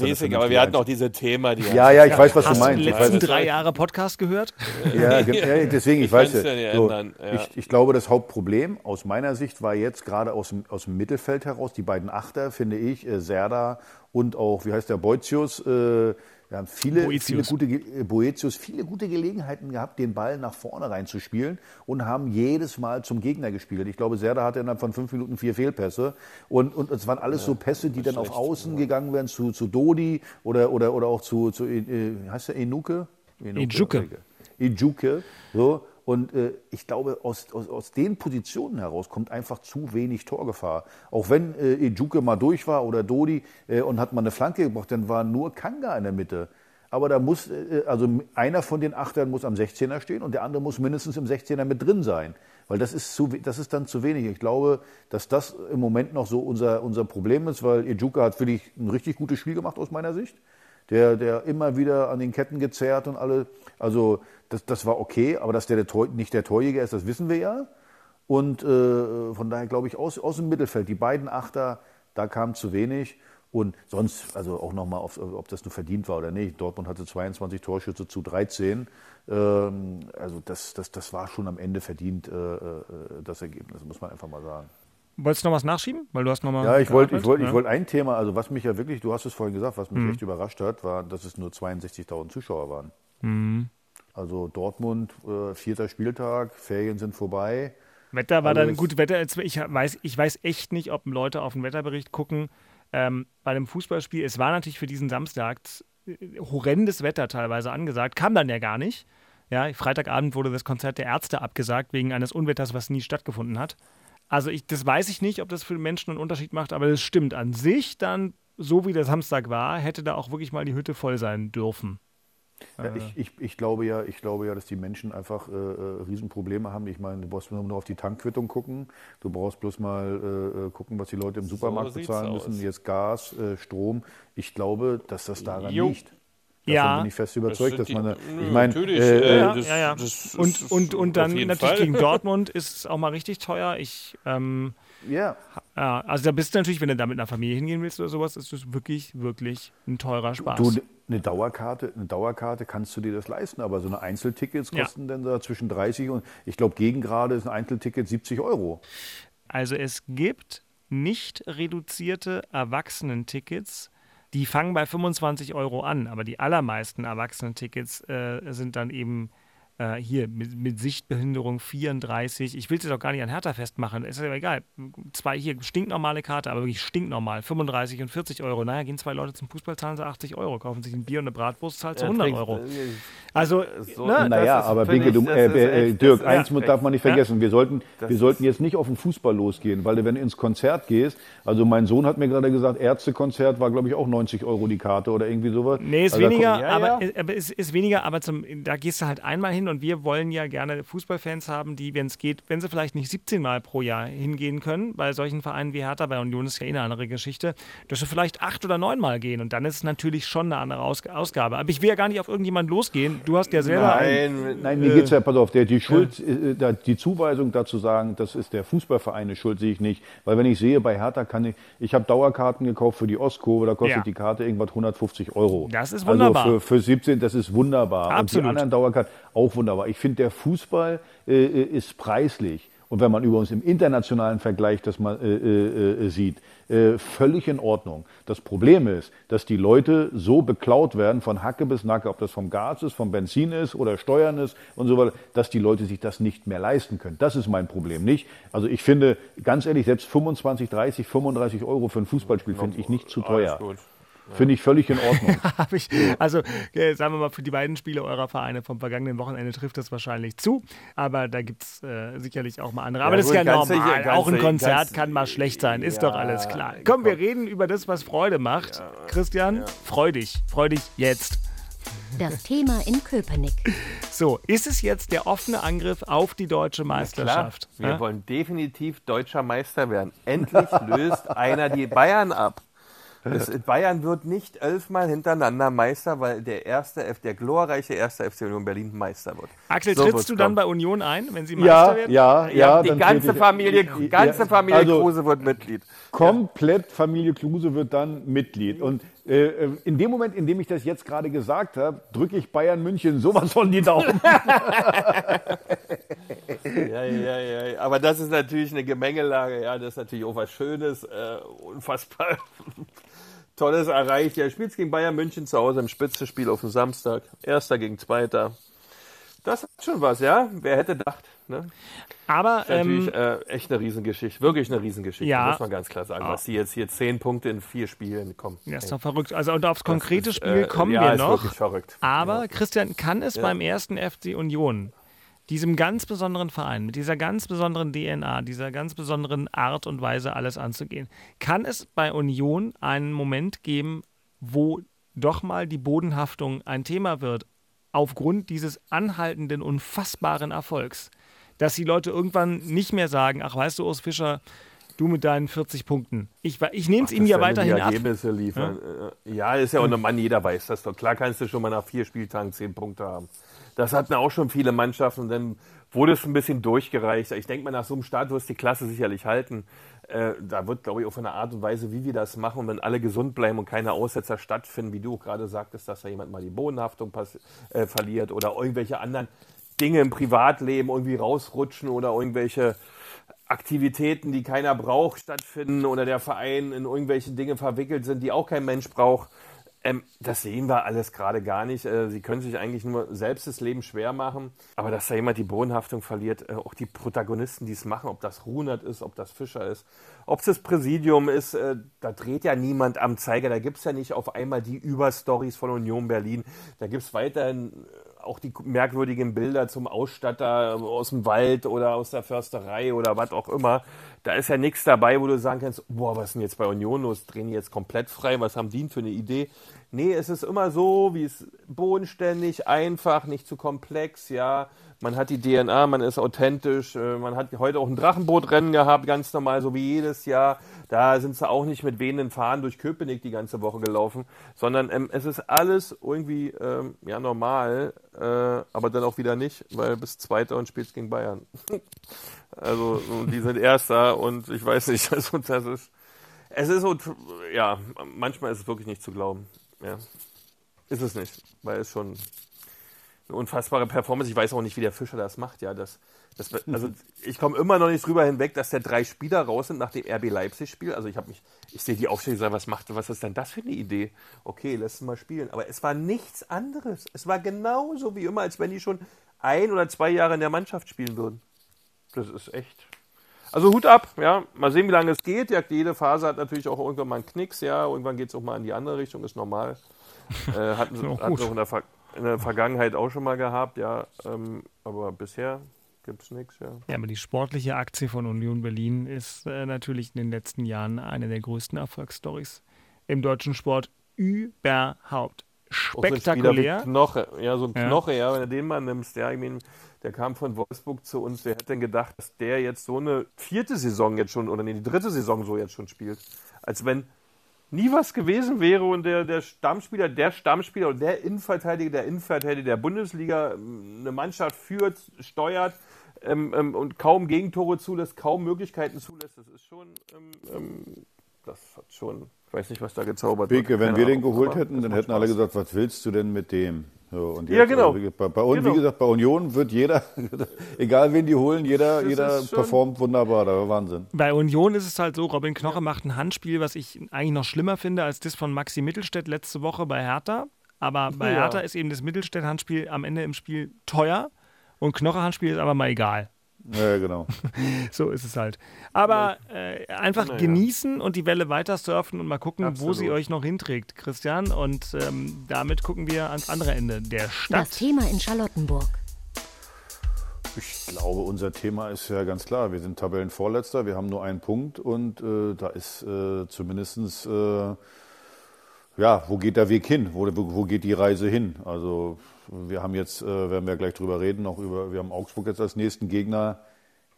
Mäßig, aber wir hatten auch diese Thema, die Ja, ja, ich ja, weiß, was du meinst. Hast du die letzten drei Jahre Podcast gehört? Ja, ja deswegen, ich weiß ja. So, ja. Ich, ich, glaube, das Hauptproblem aus meiner Sicht war jetzt gerade aus dem, aus dem Mittelfeld heraus, die beiden Achter, finde ich, Serda und auch, wie heißt der, Boetius, äh, wir haben viele, viele gute, äh, Boetius, viele gute Gelegenheiten gehabt, den Ball nach vorne reinzuspielen und haben jedes Mal zum Gegner gespielt. Ich glaube, Serda hatte innerhalb von fünf Minuten vier Fehlpässe und, und es waren alles ja, so Pässe, die dann auf Außen ja. gegangen wären zu, zu Dodi oder, oder, oder auch zu, zu äh, heißt der Enuke? Enuke. Ejuke. So. Und äh, ich glaube, aus, aus, aus den Positionen heraus kommt einfach zu wenig Torgefahr. Auch wenn äh, Ejuke mal durch war oder Dodi äh, und hat mal eine Flanke gebracht, dann war nur Kanga in der Mitte. Aber da muss, äh, also einer von den Achtern muss am 16er stehen und der andere muss mindestens im 16er mit drin sein. Weil das ist, zu, das ist dann zu wenig. Ich glaube, dass das im Moment noch so unser, unser Problem ist, weil Ejuka hat wirklich ein richtig gutes Spiel gemacht aus meiner Sicht der, der immer wieder an den Ketten gezerrt und alle. Also das, das war okay, aber dass der, der Tor, nicht der Torjäger ist, das wissen wir ja. Und äh, von daher glaube ich, aus, aus dem Mittelfeld, die beiden Achter, da kam zu wenig. Und sonst, also auch nochmal, ob das nur verdient war oder nicht. Dortmund hatte 22 Torschütze zu 13. Ähm, also das, das, das war schon am Ende verdient, äh, äh, das Ergebnis, muss man einfach mal sagen. Wolltest du noch was nachschieben? Weil du hast noch mal ja, ich wollte ich wollt, ja. wollt ein Thema, also was mich ja wirklich, du hast es vorhin gesagt, was mich mhm. echt überrascht hat, war, dass es nur 62.000 Zuschauer waren. Mhm. Also Dortmund, äh, vierter Spieltag, Ferien sind vorbei. Wetter war dann gut Wetter. Ich weiß, ich weiß echt nicht, ob Leute auf den Wetterbericht gucken. Ähm, bei dem Fußballspiel, es war natürlich für diesen Samstag äh, horrendes Wetter teilweise angesagt, kam dann ja gar nicht. Ja, Freitagabend wurde das Konzert der Ärzte abgesagt wegen eines Unwetters, was nie stattgefunden hat. Also ich, das weiß ich nicht, ob das für Menschen einen Unterschied macht, aber das stimmt an sich dann, so wie der Samstag war, hätte da auch wirklich mal die Hütte voll sein dürfen. Ja, äh. ich, ich, ich, glaube ja, ich glaube ja, dass die Menschen einfach äh, äh, Riesenprobleme haben. Ich meine, du brauchst nur auf die Tankquittung gucken. Du brauchst bloß mal äh, äh gucken, was die Leute im Supermarkt so bezahlen müssen. Jetzt Gas, äh, Strom. Ich Ich dass das daran jo. liegt. Davon ja. bin ich fest überzeugt, dass man. Da, ich meine, äh, ja, ja, ja. und, und, und dann natürlich Fall. gegen Dortmund ist es auch mal richtig teuer. Ich, ähm, ja. ja. Also da bist du natürlich, wenn du da mit einer Familie hingehen willst oder sowas, ist das wirklich, wirklich ein teurer Spaß. Du, eine Dauerkarte, eine Dauerkarte kannst du dir das leisten, aber so eine Einzeltickets kosten ja. dann da zwischen 30 und ich glaube gegen gerade ist ein Einzelticket 70 Euro. Also es gibt nicht reduzierte Erwachsenentickets, die fangen bei 25 Euro an, aber die allermeisten Erwachsenentickets äh, sind dann eben äh, hier mit, mit, Sichtbehinderung 34. Ich will es jetzt auch gar nicht an Hertha festmachen, ist ja egal. Zwei hier, stinknormale Karte, aber wirklich stinknormal. 35 und 40 Euro. Naja, gehen zwei Leute zum Fußball, zahlen sie 80 Euro, kaufen sich ein Bier und eine Bratwurst, zahlt sie 100 Euro. Äh, also, so, ne, naja, aber Binke, du, äh, äh, Dirk, eins ja, darf man nicht vergessen. Ja? Wir, sollten, wir sollten jetzt nicht auf den Fußball losgehen, weil wenn du ins Konzert gehst, also mein Sohn hat mir gerade gesagt, Ärztekonzert war, glaube ich, auch 90 Euro die Karte oder irgendwie sowas. Nee, ist also weniger, kommt, aber, aber ist, ist weniger, aber zum, da gehst du halt einmal hin und wir wollen ja gerne Fußballfans haben, die, wenn es geht, wenn sie vielleicht nicht 17 Mal pro Jahr hingehen können, bei solchen Vereinen wie Hertha, bei Union ist ja eh eine andere Geschichte, dass sie vielleicht acht oder neun Mal gehen und dann ist es natürlich schon eine andere Aus Ausgabe. Aber ich will ja gar nicht auf irgendjemanden losgehen. Du hast ja selber. Nein, einen, nein mir äh, geht es ja, pass auf, der, die Schuld, äh, die Zuweisung dazu sagen, das ist der Fußballverein, Schuld sehe ich nicht. Weil wenn ich sehe, bei Hertha kann ich, ich habe Dauerkarten gekauft für die Ostkurve, da kostet ja. die Karte irgendwas 150 Euro. Das ist wunderbar. Also für, für 17, das ist wunderbar. Absolut. Und die anderen Dauerkarten auch wunderbar. Ich finde, der Fußball äh, äh, ist preislich. Und wenn man übrigens im internationalen Vergleich das mal äh, äh, äh, sieht, äh, völlig in Ordnung. Das Problem ist, dass die Leute so beklaut werden von Hacke bis Nacke, ob das vom Gas ist, vom Benzin ist oder Steuern ist und so weiter, dass die Leute sich das nicht mehr leisten können. Das ist mein Problem nicht. Also ich finde, ganz ehrlich, selbst 25, 30, 35 Euro für ein Fußballspiel finde ich nicht zu teuer. Finde ich völlig in Ordnung. ich, also, äh, sagen wir mal, für die beiden Spiele eurer Vereine vom vergangenen Wochenende trifft das wahrscheinlich zu. Aber da gibt es äh, sicherlich auch mal andere. Aber ja, das ist ja normal. Sicher, auch ein Konzert kann mal schlecht sein, ist ja, doch alles klar. Komm, wir reden über das, was Freude macht. Ja, Christian, freu dich. Freu dich jetzt. Das Thema in Köpenick. So, ist es jetzt der offene Angriff auf die deutsche Meisterschaft? Wir ja? wollen definitiv deutscher Meister werden. Endlich löst einer die Bayern ab. Das, Bayern wird nicht elfmal hintereinander Meister, weil der erste F, der glorreiche erste FC Union Berlin Meister wird. Axel, so trittst du dann bei Union ein, wenn sie Meister ja, werden? Ja, ja, ja. Die ganze Familie, ganze Familie also, Kruse wird Mitglied. Komplett. Familie Kluse wird dann Mitglied. Und in dem Moment, in dem ich das jetzt gerade gesagt habe, drücke ich Bayern München sowas von die Daumen. ja, ja, ja. Aber das ist natürlich eine Gemengelage. Ja, das ist natürlich auch was Schönes, äh, unfassbar Tolles erreicht. Ja, spielt gegen Bayern München zu Hause im Spitzenspiel auf dem Samstag. Erster gegen Zweiter. Das hat schon was, ja? Wer hätte gedacht, ne? Aber ist natürlich ähm, äh, echt eine Riesengeschichte, wirklich eine Riesengeschichte, ja, muss man ganz klar sagen. Was sie jetzt hier zehn Punkte in vier Spielen kommen. Ja, ist doch verrückt. Also und aufs konkrete ist, Spiel äh, kommen ja, wir noch. Ist wirklich verrückt. Aber ja. Christian, kann es beim ersten FC Union diesem ganz besonderen Verein, mit dieser ganz besonderen DNA, dieser ganz besonderen Art und Weise, alles anzugehen, kann es bei Union einen Moment geben, wo doch mal die Bodenhaftung ein Thema wird, aufgrund dieses anhaltenden, unfassbaren Erfolgs. Dass die Leute irgendwann nicht mehr sagen, ach weißt du, Urs Fischer, du mit deinen 40 Punkten. Ich, ich nehme es ihm ja weiterhin die Ergebnisse ab. liefern. Ja? ja, ist ja auch ein Mann, jeder weiß das doch. Klar kannst du schon mal nach vier Spieltagen zehn Punkte haben. Das hatten auch schon viele Mannschaften. Und dann wurde es ein bisschen durchgereicht. Ich denke mal, nach so einem Start wirst du die Klasse sicherlich halten. Äh, da wird, glaube ich, auch von der Art und Weise, wie wir das machen, wenn alle gesund bleiben und keine Aussetzer stattfinden, wie du gerade sagtest, dass da jemand mal die Bodenhaftung äh, verliert oder irgendwelche anderen Dinge im Privatleben irgendwie rausrutschen oder irgendwelche Aktivitäten, die keiner braucht, stattfinden oder der Verein in irgendwelche Dinge verwickelt sind, die auch kein Mensch braucht. Ähm, das sehen wir alles gerade gar nicht. Äh, sie können sich eigentlich nur selbst das Leben schwer machen. Aber dass da jemand die Bodenhaftung verliert, äh, auch die Protagonisten, die es machen, ob das Runert ist, ob das Fischer ist, ob es das Präsidium ist, äh, da dreht ja niemand am Zeiger. Da gibt es ja nicht auf einmal die Überstories von Union Berlin. Da gibt es weiterhin auch die merkwürdigen Bilder zum Ausstatter aus dem Wald oder aus der Försterei oder was auch immer. Da ist ja nichts dabei, wo du sagen kannst, boah, was ist denn jetzt bei Union los? Drehen die jetzt komplett frei? Was haben die denn für eine Idee? Nee, es ist immer so, wie es bodenständig, einfach, nicht zu komplex, ja. Man hat die DNA, man ist authentisch, äh, man hat heute auch ein Drachenbootrennen gehabt, ganz normal, so wie jedes Jahr. Da sind sie auch nicht mit wehenden Fahnen durch Köpenick die ganze Woche gelaufen, sondern ähm, es ist alles irgendwie ähm, ja normal, äh, aber dann auch wieder nicht, weil bis Zweiter und spielt gegen Bayern. also die sind Erster und ich weiß nicht, also das ist, es ist so, ja, manchmal ist es wirklich nicht zu glauben. Ja. Ist es nicht, weil es schon eine unfassbare Performance. Ich weiß auch nicht, wie der Fischer das macht. Ja, das, das, also ich komme immer noch nicht drüber hinweg, dass der drei Spieler raus sind nach dem RB Leipzig-Spiel. Also ich habe mich, ich sehe die Aufstellung sage, was macht, was ist denn das für eine Idee? Okay, lass mal spielen. Aber es war nichts anderes. Es war genauso wie immer, als wenn die schon ein oder zwei Jahre in der Mannschaft spielen würden. Das ist echt. Also Hut ab, ja. Mal sehen, wie lange es geht. Ja, jede Phase hat natürlich auch irgendwann mal einen Knicks, ja. Irgendwann geht es auch mal in die andere Richtung, ist normal. Äh, hatten sie hatten auch in der, Ver in der, Vergangenheit auch schon mal gehabt, ja. Ähm, aber bisher gibt es nichts, ja. Ja, aber die sportliche Aktie von Union Berlin ist äh, natürlich in den letzten Jahren eine der größten Erfolgsstories im deutschen Sport überhaupt. Spektakulär. So Knoche, ja, so ein ja. Knoche, ja, wenn du den mal nimmst, ja, ich meine der kam von Wolfsburg zu uns. Wer hätte denn gedacht, dass der jetzt so eine vierte Saison jetzt schon, oder nee, die dritte Saison so jetzt schon spielt? Als wenn nie was gewesen wäre und der, der Stammspieler, der Stammspieler und der Innenverteidiger, der Innenverteidiger der Bundesliga ähm, eine Mannschaft führt, steuert ähm, ähm, und kaum Gegentore zulässt, kaum Möglichkeiten zulässt. Das ist schon, ähm, ähm das hat schon, ich weiß nicht, was da gezaubert Beke, wenn wir den geholt hätten, dann hätten alle gesagt, was willst du denn mit dem? So, und ja, genau. Also, bei, bei, genau. Wie gesagt, bei Union wird jeder, egal wen die holen, jeder, jeder performt wunderbar. Da war Wahnsinn. Bei Union ist es halt so, Robin Knoche macht ein Handspiel, was ich eigentlich noch schlimmer finde als das von Maxi Mittelstädt letzte Woche bei Hertha. Aber bei ja. Hertha ist eben das Mittelstädt-Handspiel am Ende im Spiel teuer und Knoche-Handspiel ist aber mal egal. Ja, genau. so ist es halt. Aber äh, einfach naja. genießen und die Welle weiter surfen und mal gucken, Absolut. wo sie euch noch hinträgt, Christian. Und ähm, damit gucken wir ans andere Ende der Stadt. Das Thema in Charlottenburg. Ich glaube, unser Thema ist ja ganz klar. Wir sind Tabellenvorletzter, wir haben nur einen Punkt und äh, da ist äh, zumindest, äh, ja, wo geht der Weg hin? Wo, wo geht die Reise hin? Also wir haben jetzt, äh, werden wir gleich drüber reden, noch über, wir haben Augsburg jetzt als nächsten Gegner.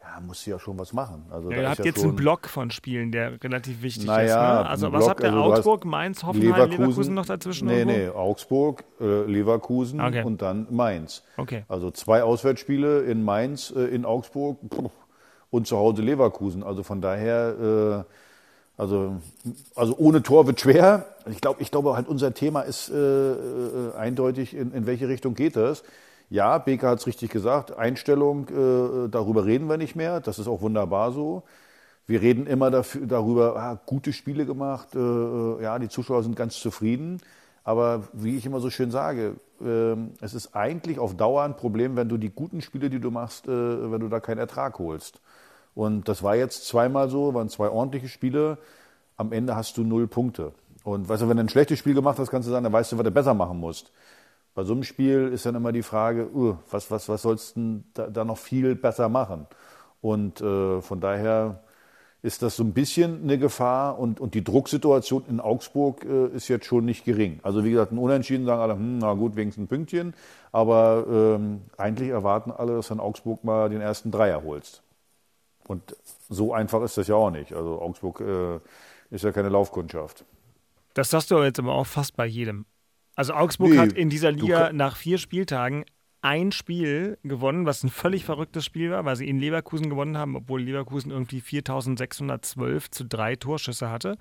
Ja, muss ja schon was machen. Also ja, ihr habt ja jetzt einen Block von Spielen, der relativ wichtig naja, ist. Ne? Also was Block, habt ihr? Also Augsburg, Mainz, Hoffenheim, Leverkusen, Leverkusen noch dazwischen? Nee, irgendwo? nee, Augsburg, äh, Leverkusen okay. und dann Mainz. Okay. Also zwei Auswärtsspiele in Mainz, äh, in Augsburg und zu Hause Leverkusen. Also von daher äh, also, also ohne Tor wird schwer. Ich glaube, ich glaube halt unser Thema ist äh, äh, eindeutig, in, in welche Richtung geht das. Ja, Beker hat es richtig gesagt, Einstellung, äh, darüber reden wir nicht mehr. Das ist auch wunderbar so. Wir reden immer dafür, darüber, ah, gute Spiele gemacht, äh, äh ja, die Zuschauer sind ganz zufrieden. Aber wie ich immer so schön sage, äh, es ist eigentlich auf Dauer ein Problem, wenn du die guten Spiele, die du machst, äh, wenn du da keinen Ertrag holst. Und das war jetzt zweimal so, waren zwei ordentliche Spiele. Am Ende hast du null Punkte. Und weißt du, wenn du ein schlechtes Spiel gemacht hast, kannst du sagen, dann weißt du, was du besser machen musst. Bei so einem Spiel ist dann immer die Frage, uh, was, was, was sollst du da, da noch viel besser machen? Und äh, von daher ist das so ein bisschen eine Gefahr und, und die Drucksituation in Augsburg äh, ist jetzt schon nicht gering. Also wie gesagt, ein Unentschieden sagen alle, hm, na gut, wenigstens ein Pünktchen, aber ähm, eigentlich erwarten alle, dass du in Augsburg mal den ersten Dreier holst. Und so einfach ist das ja auch nicht. Also Augsburg äh, ist ja keine Laufkundschaft. Das sagst du jetzt aber auch fast bei jedem. Also Augsburg nee, hat in dieser Liga nach vier Spieltagen ein Spiel gewonnen, was ein völlig verrücktes Spiel war, weil sie in Leverkusen gewonnen haben, obwohl Leverkusen irgendwie 4612 zu drei Torschüsse hatte.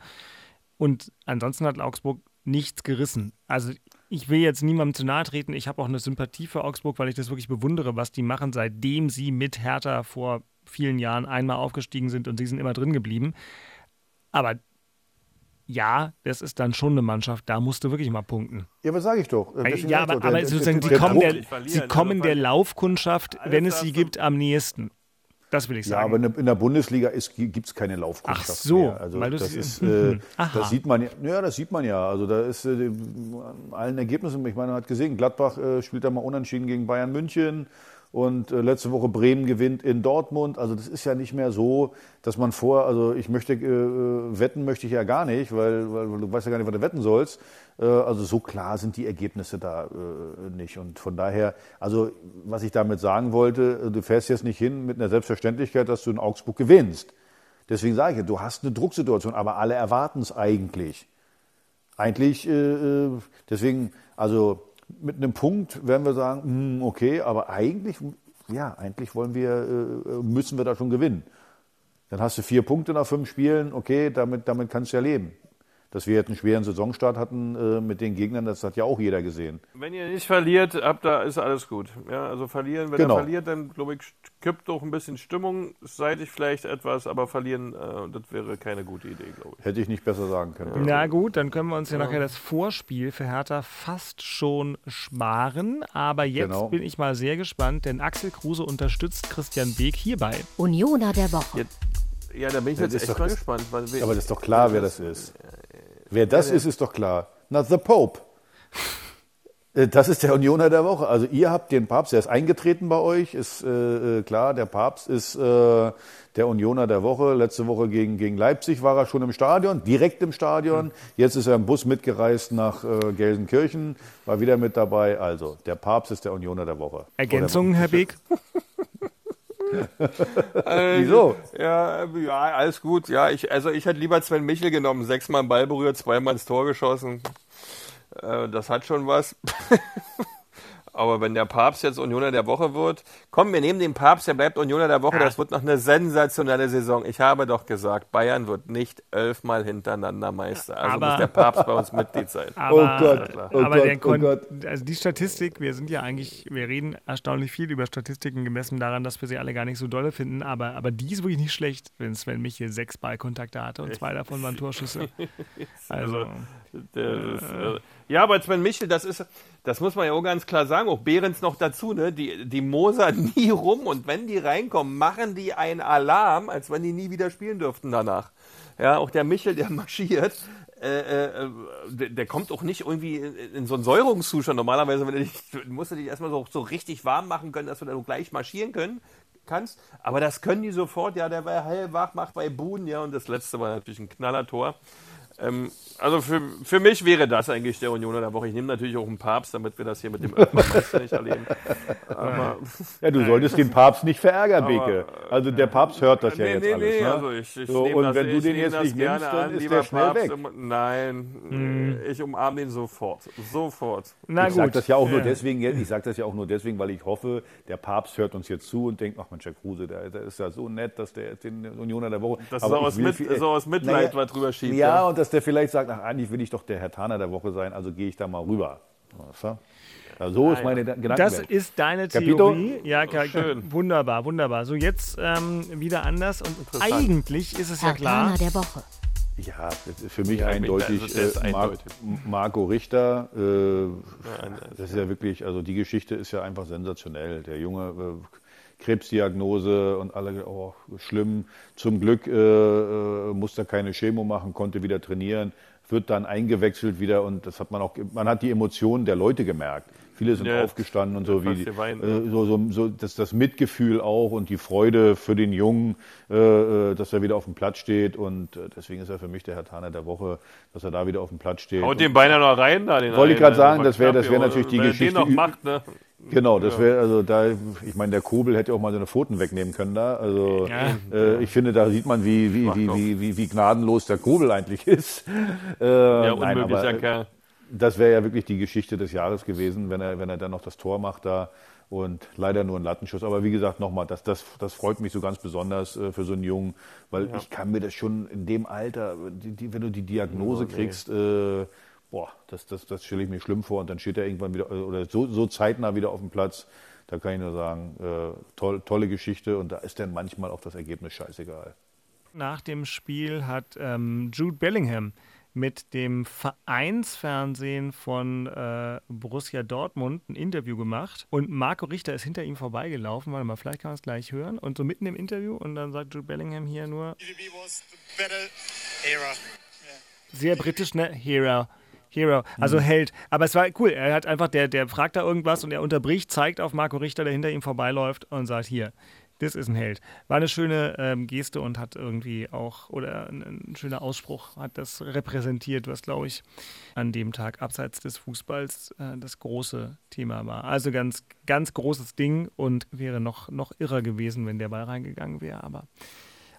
Und ansonsten hat Augsburg nichts gerissen. Also ich will jetzt niemandem zu nahe treten. Ich habe auch eine Sympathie für Augsburg, weil ich das wirklich bewundere, was die machen, seitdem sie mit Hertha vor vielen Jahren einmal aufgestiegen sind und sie sind immer drin geblieben. Aber ja, das ist dann schon eine Mannschaft, da musst du wirklich mal punkten. Ja, was sage ich doch? Deswegen ja, aber, aber sozusagen, die kommen der, sie kommen der Laufkundschaft, wenn es sie gibt, am nächsten. Das will ich sagen. Ja, aber in der Bundesliga gibt es keine Laufkundschaft Ach so, mehr. Also weil das ist, äh, das sieht man ja, ja, das sieht man ja. Also da ist äh, allen Ergebnissen, ich meine, man hat gesehen, Gladbach äh, spielt da mal unentschieden gegen Bayern München und äh, letzte Woche Bremen gewinnt in Dortmund. Also das ist ja nicht mehr so, dass man vor, also ich möchte, äh, wetten möchte ich ja gar nicht, weil, weil, weil du weißt ja gar nicht, was du wetten sollst. Äh, also so klar sind die Ergebnisse da äh, nicht. Und von daher, also was ich damit sagen wollte, äh, du fährst jetzt nicht hin mit einer Selbstverständlichkeit, dass du in Augsburg gewinnst. Deswegen sage ich ja, du hast eine Drucksituation, aber alle erwarten es eigentlich. Eigentlich, äh, äh, deswegen, also mit einem Punkt werden wir sagen, hm, okay, aber eigentlich, ja, eigentlich wollen wir, äh, müssen wir da schon gewinnen. Dann hast du vier Punkte nach fünf Spielen, okay, damit, damit kannst du ja leben dass wir jetzt einen schweren Saisonstart hatten äh, mit den Gegnern, das hat ja auch jeder gesehen. Wenn ihr nicht verliert, ab da ist alles gut. Ja, also verlieren, wenn genau. ihr verliert, dann glaube ich, kippt doch ein bisschen Stimmung, seitig vielleicht etwas, aber verlieren, äh, das wäre keine gute Idee, glaube ich. Hätte ich nicht besser sagen können. Ja. Na gut, dann können wir uns ja, ja, nachher das Vorspiel für Hertha fast schon sparen, aber jetzt genau. bin ich mal sehr gespannt, denn Axel Kruse unterstützt Christian Beek hierbei. Unioner der Woche. Jetzt, ja, da bin ich jetzt echt mal gespannt. aber das ist doch klar, wer das ist. Wer das ist, ist doch klar. Na, the Pope. Äh, das ist der Unioner der Woche. Also ihr habt den Papst, der ist eingetreten bei euch, ist äh, äh, klar, der Papst ist äh, der Unioner der Woche. Letzte Woche gegen, gegen Leipzig war er schon im Stadion, direkt im Stadion. Jetzt ist er im Bus mitgereist nach äh, Gelsenkirchen, war wieder mit dabei. Also, der Papst ist der Unioner der Woche. Ergänzungen, Herr Beek? äh, Wieso? Ja, ja, alles gut. Ja, ich, also ich hätte lieber Sven Michel genommen. Sechsmal Ball berührt, zweimal ins Tor geschossen. Äh, das hat schon was. Aber wenn der Papst jetzt Unioner der Woche wird, komm, wir nehmen den Papst, der bleibt Unioner der Woche, das wird noch eine sensationelle Saison. Ich habe doch gesagt, Bayern wird nicht elfmal hintereinander Meister. Also aber, muss der Papst bei uns Mitglied sein. Aber, oh Gott, oh aber Gott, oh Gott. Also die Statistik, wir sind ja eigentlich, wir reden erstaunlich viel über Statistiken gemessen daran, dass wir sie alle gar nicht so dolle finden, aber, aber die ist wirklich nicht schlecht, wenn Sven Michel sechs Ballkontakte hatte und zwei davon waren Torschüsse. Also, also das, äh, ja, aber Sven Michel, das ist, das muss man ja auch ganz klar sagen, auch Behrens noch dazu, ne? Die, die mosern nie rum und wenn die reinkommen, machen die einen Alarm, als wenn die nie wieder spielen dürften danach. Ja, auch der Michel, der marschiert, äh, äh, der, der, kommt auch nicht irgendwie in, in so einen Säurungszustand. Normalerweise wenn du dich, musst du dich erstmal so, so richtig warm machen können, dass du dann gleich marschieren können kannst. Aber das können die sofort. Ja, der war hellwach, macht bei Buhn, ja. Und das letzte war natürlich ein Knallertor. Ähm, also für, für mich wäre das eigentlich der Unioner der Woche. Ich nehme natürlich auch einen Papst, damit wir das hier mit dem Öffnermeister nicht erleben. Aber, ja, du solltest den Papst nicht verärgern, Beke. Also der Papst hört das ja nee, jetzt nee, alles. Nee, ne? also ich, ich so, und das, wenn du den jetzt nicht nimmst, dann an, ist der schnell Papst, weg. Nein, hm. ich umarme ihn sofort. Sofort. Na ich sage das ja auch nur deswegen, ich sage das ja auch nur deswegen, weil ich hoffe, der Papst hört uns jetzt zu und denkt, ach Mensch, der Kruse, der, der ist ja so nett, dass der den Unioner der Woche. Das ist auch aus, mit, so aus Mitleid, was drüber schiebt. Ja, und das dass der vielleicht sagt, ach, eigentlich will ich doch der Herr Taner der Woche sein, also gehe ich da mal rüber. Ja, so ist meine Gedanken. Das ist deine Theorie. Ja, schön. Wunderbar, wunderbar. So, jetzt ähm, wieder anders. Und eigentlich ist es Herr ja klar. Taner der Woche. Ja, für mich ja, eindeutig, also äh, Mar Marco Richter. Äh, das ist ja wirklich, also die Geschichte ist ja einfach sensationell. Der Junge äh, Krebsdiagnose und alle, oh, schlimm. Zum Glück äh, äh, musste er keine Chemo machen, konnte wieder trainieren, wird dann eingewechselt wieder und das hat man auch, man hat die Emotionen der Leute gemerkt. Viele sind ja, aufgestanden und so wie äh, so, so, so das, das Mitgefühl auch und die Freude für den Jungen, äh, äh dass er wieder auf dem Platz steht und äh, deswegen ist er für mich der Herr Taner der Woche, dass er da wieder auf dem Platz steht. Haut den Beiner noch rein da. Den wollte ich gerade sagen, das wäre das wäre natürlich die Geschichte. Den noch macht, ne? Genau, das wäre also da. Ich meine, der Kobel hätte auch mal seine Pfoten wegnehmen können da. Also ja. äh, ich finde, da sieht man, wie wie wie, wie wie wie gnadenlos der Kobel eigentlich ist. Äh, ja, unmöglicher Kerl. Das wäre ja wirklich die Geschichte des Jahres gewesen, wenn er wenn er dann noch das Tor macht da. und leider nur ein Lattenschuss. Aber wie gesagt, nochmal, das, das, das freut mich so ganz besonders äh, für so einen Jungen, weil ja. ich kann mir das schon in dem Alter, die, die, wenn du die Diagnose oh, kriegst, äh, boah, das, das, das stelle ich mir schlimm vor und dann steht er irgendwann wieder, oder so, so zeitnah wieder auf dem Platz. Da kann ich nur sagen, äh, toll, tolle Geschichte und da ist dann manchmal auch das Ergebnis scheißegal. Nach dem Spiel hat ähm, Jude Bellingham mit dem Vereinsfernsehen von äh, Borussia Dortmund ein Interview gemacht und Marco Richter ist hinter ihm vorbeigelaufen. Warte mal, vielleicht kann man es gleich hören. Und so mitten im Interview und dann sagt Jude Bellingham hier nur. Sehr britisch, ne? Hero. Hero, also mhm. Held. Aber es war cool. Er hat einfach, der, der fragt da irgendwas und er unterbricht, zeigt auf Marco Richter, der hinter ihm vorbeiläuft und sagt: Hier, das ist ein Held. War eine schöne ähm, Geste und hat irgendwie auch, oder ein, ein, schöner Ausspruch, hat das repräsentiert, was, glaube ich, an dem Tag abseits des Fußballs äh, das große Thema war. Also ganz, ganz großes Ding und wäre noch, noch irrer gewesen, wenn der Ball reingegangen wäre. Aber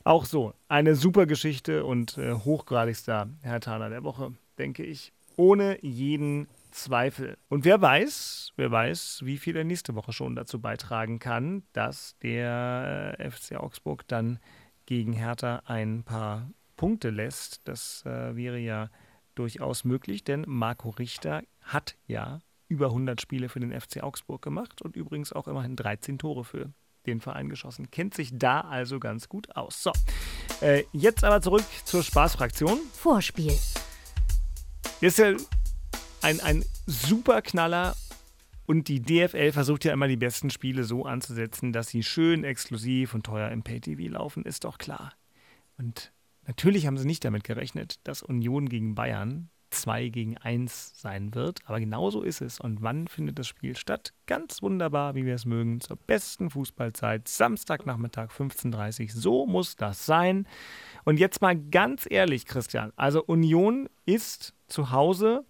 auch so, eine super Geschichte und äh, hochgradigster Herr Thaler der Woche, denke ich. Ohne jeden Zweifel. Und wer weiß, wer weiß, wie viel er nächste Woche schon dazu beitragen kann, dass der äh, FC Augsburg dann gegen Hertha ein paar Punkte lässt. Das äh, wäre ja durchaus möglich, denn Marco Richter hat ja über 100 Spiele für den FC Augsburg gemacht und übrigens auch immerhin 13 Tore für den Verein geschossen. Kennt sich da also ganz gut aus. So, äh, jetzt aber zurück zur Spaßfraktion. Vorspiel. Jetzt ja ein, ein super Knaller und die DFL versucht ja immer die besten Spiele so anzusetzen, dass sie schön exklusiv und teuer im Pay-TV laufen, ist doch klar. Und natürlich haben sie nicht damit gerechnet, dass Union gegen Bayern 2 gegen 1 sein wird, aber genauso ist es. Und wann findet das Spiel statt? Ganz wunderbar, wie wir es mögen, zur besten Fußballzeit, Samstagnachmittag 15.30 Uhr. So muss das sein. Und jetzt mal ganz ehrlich, Christian, also Union ist zu Hause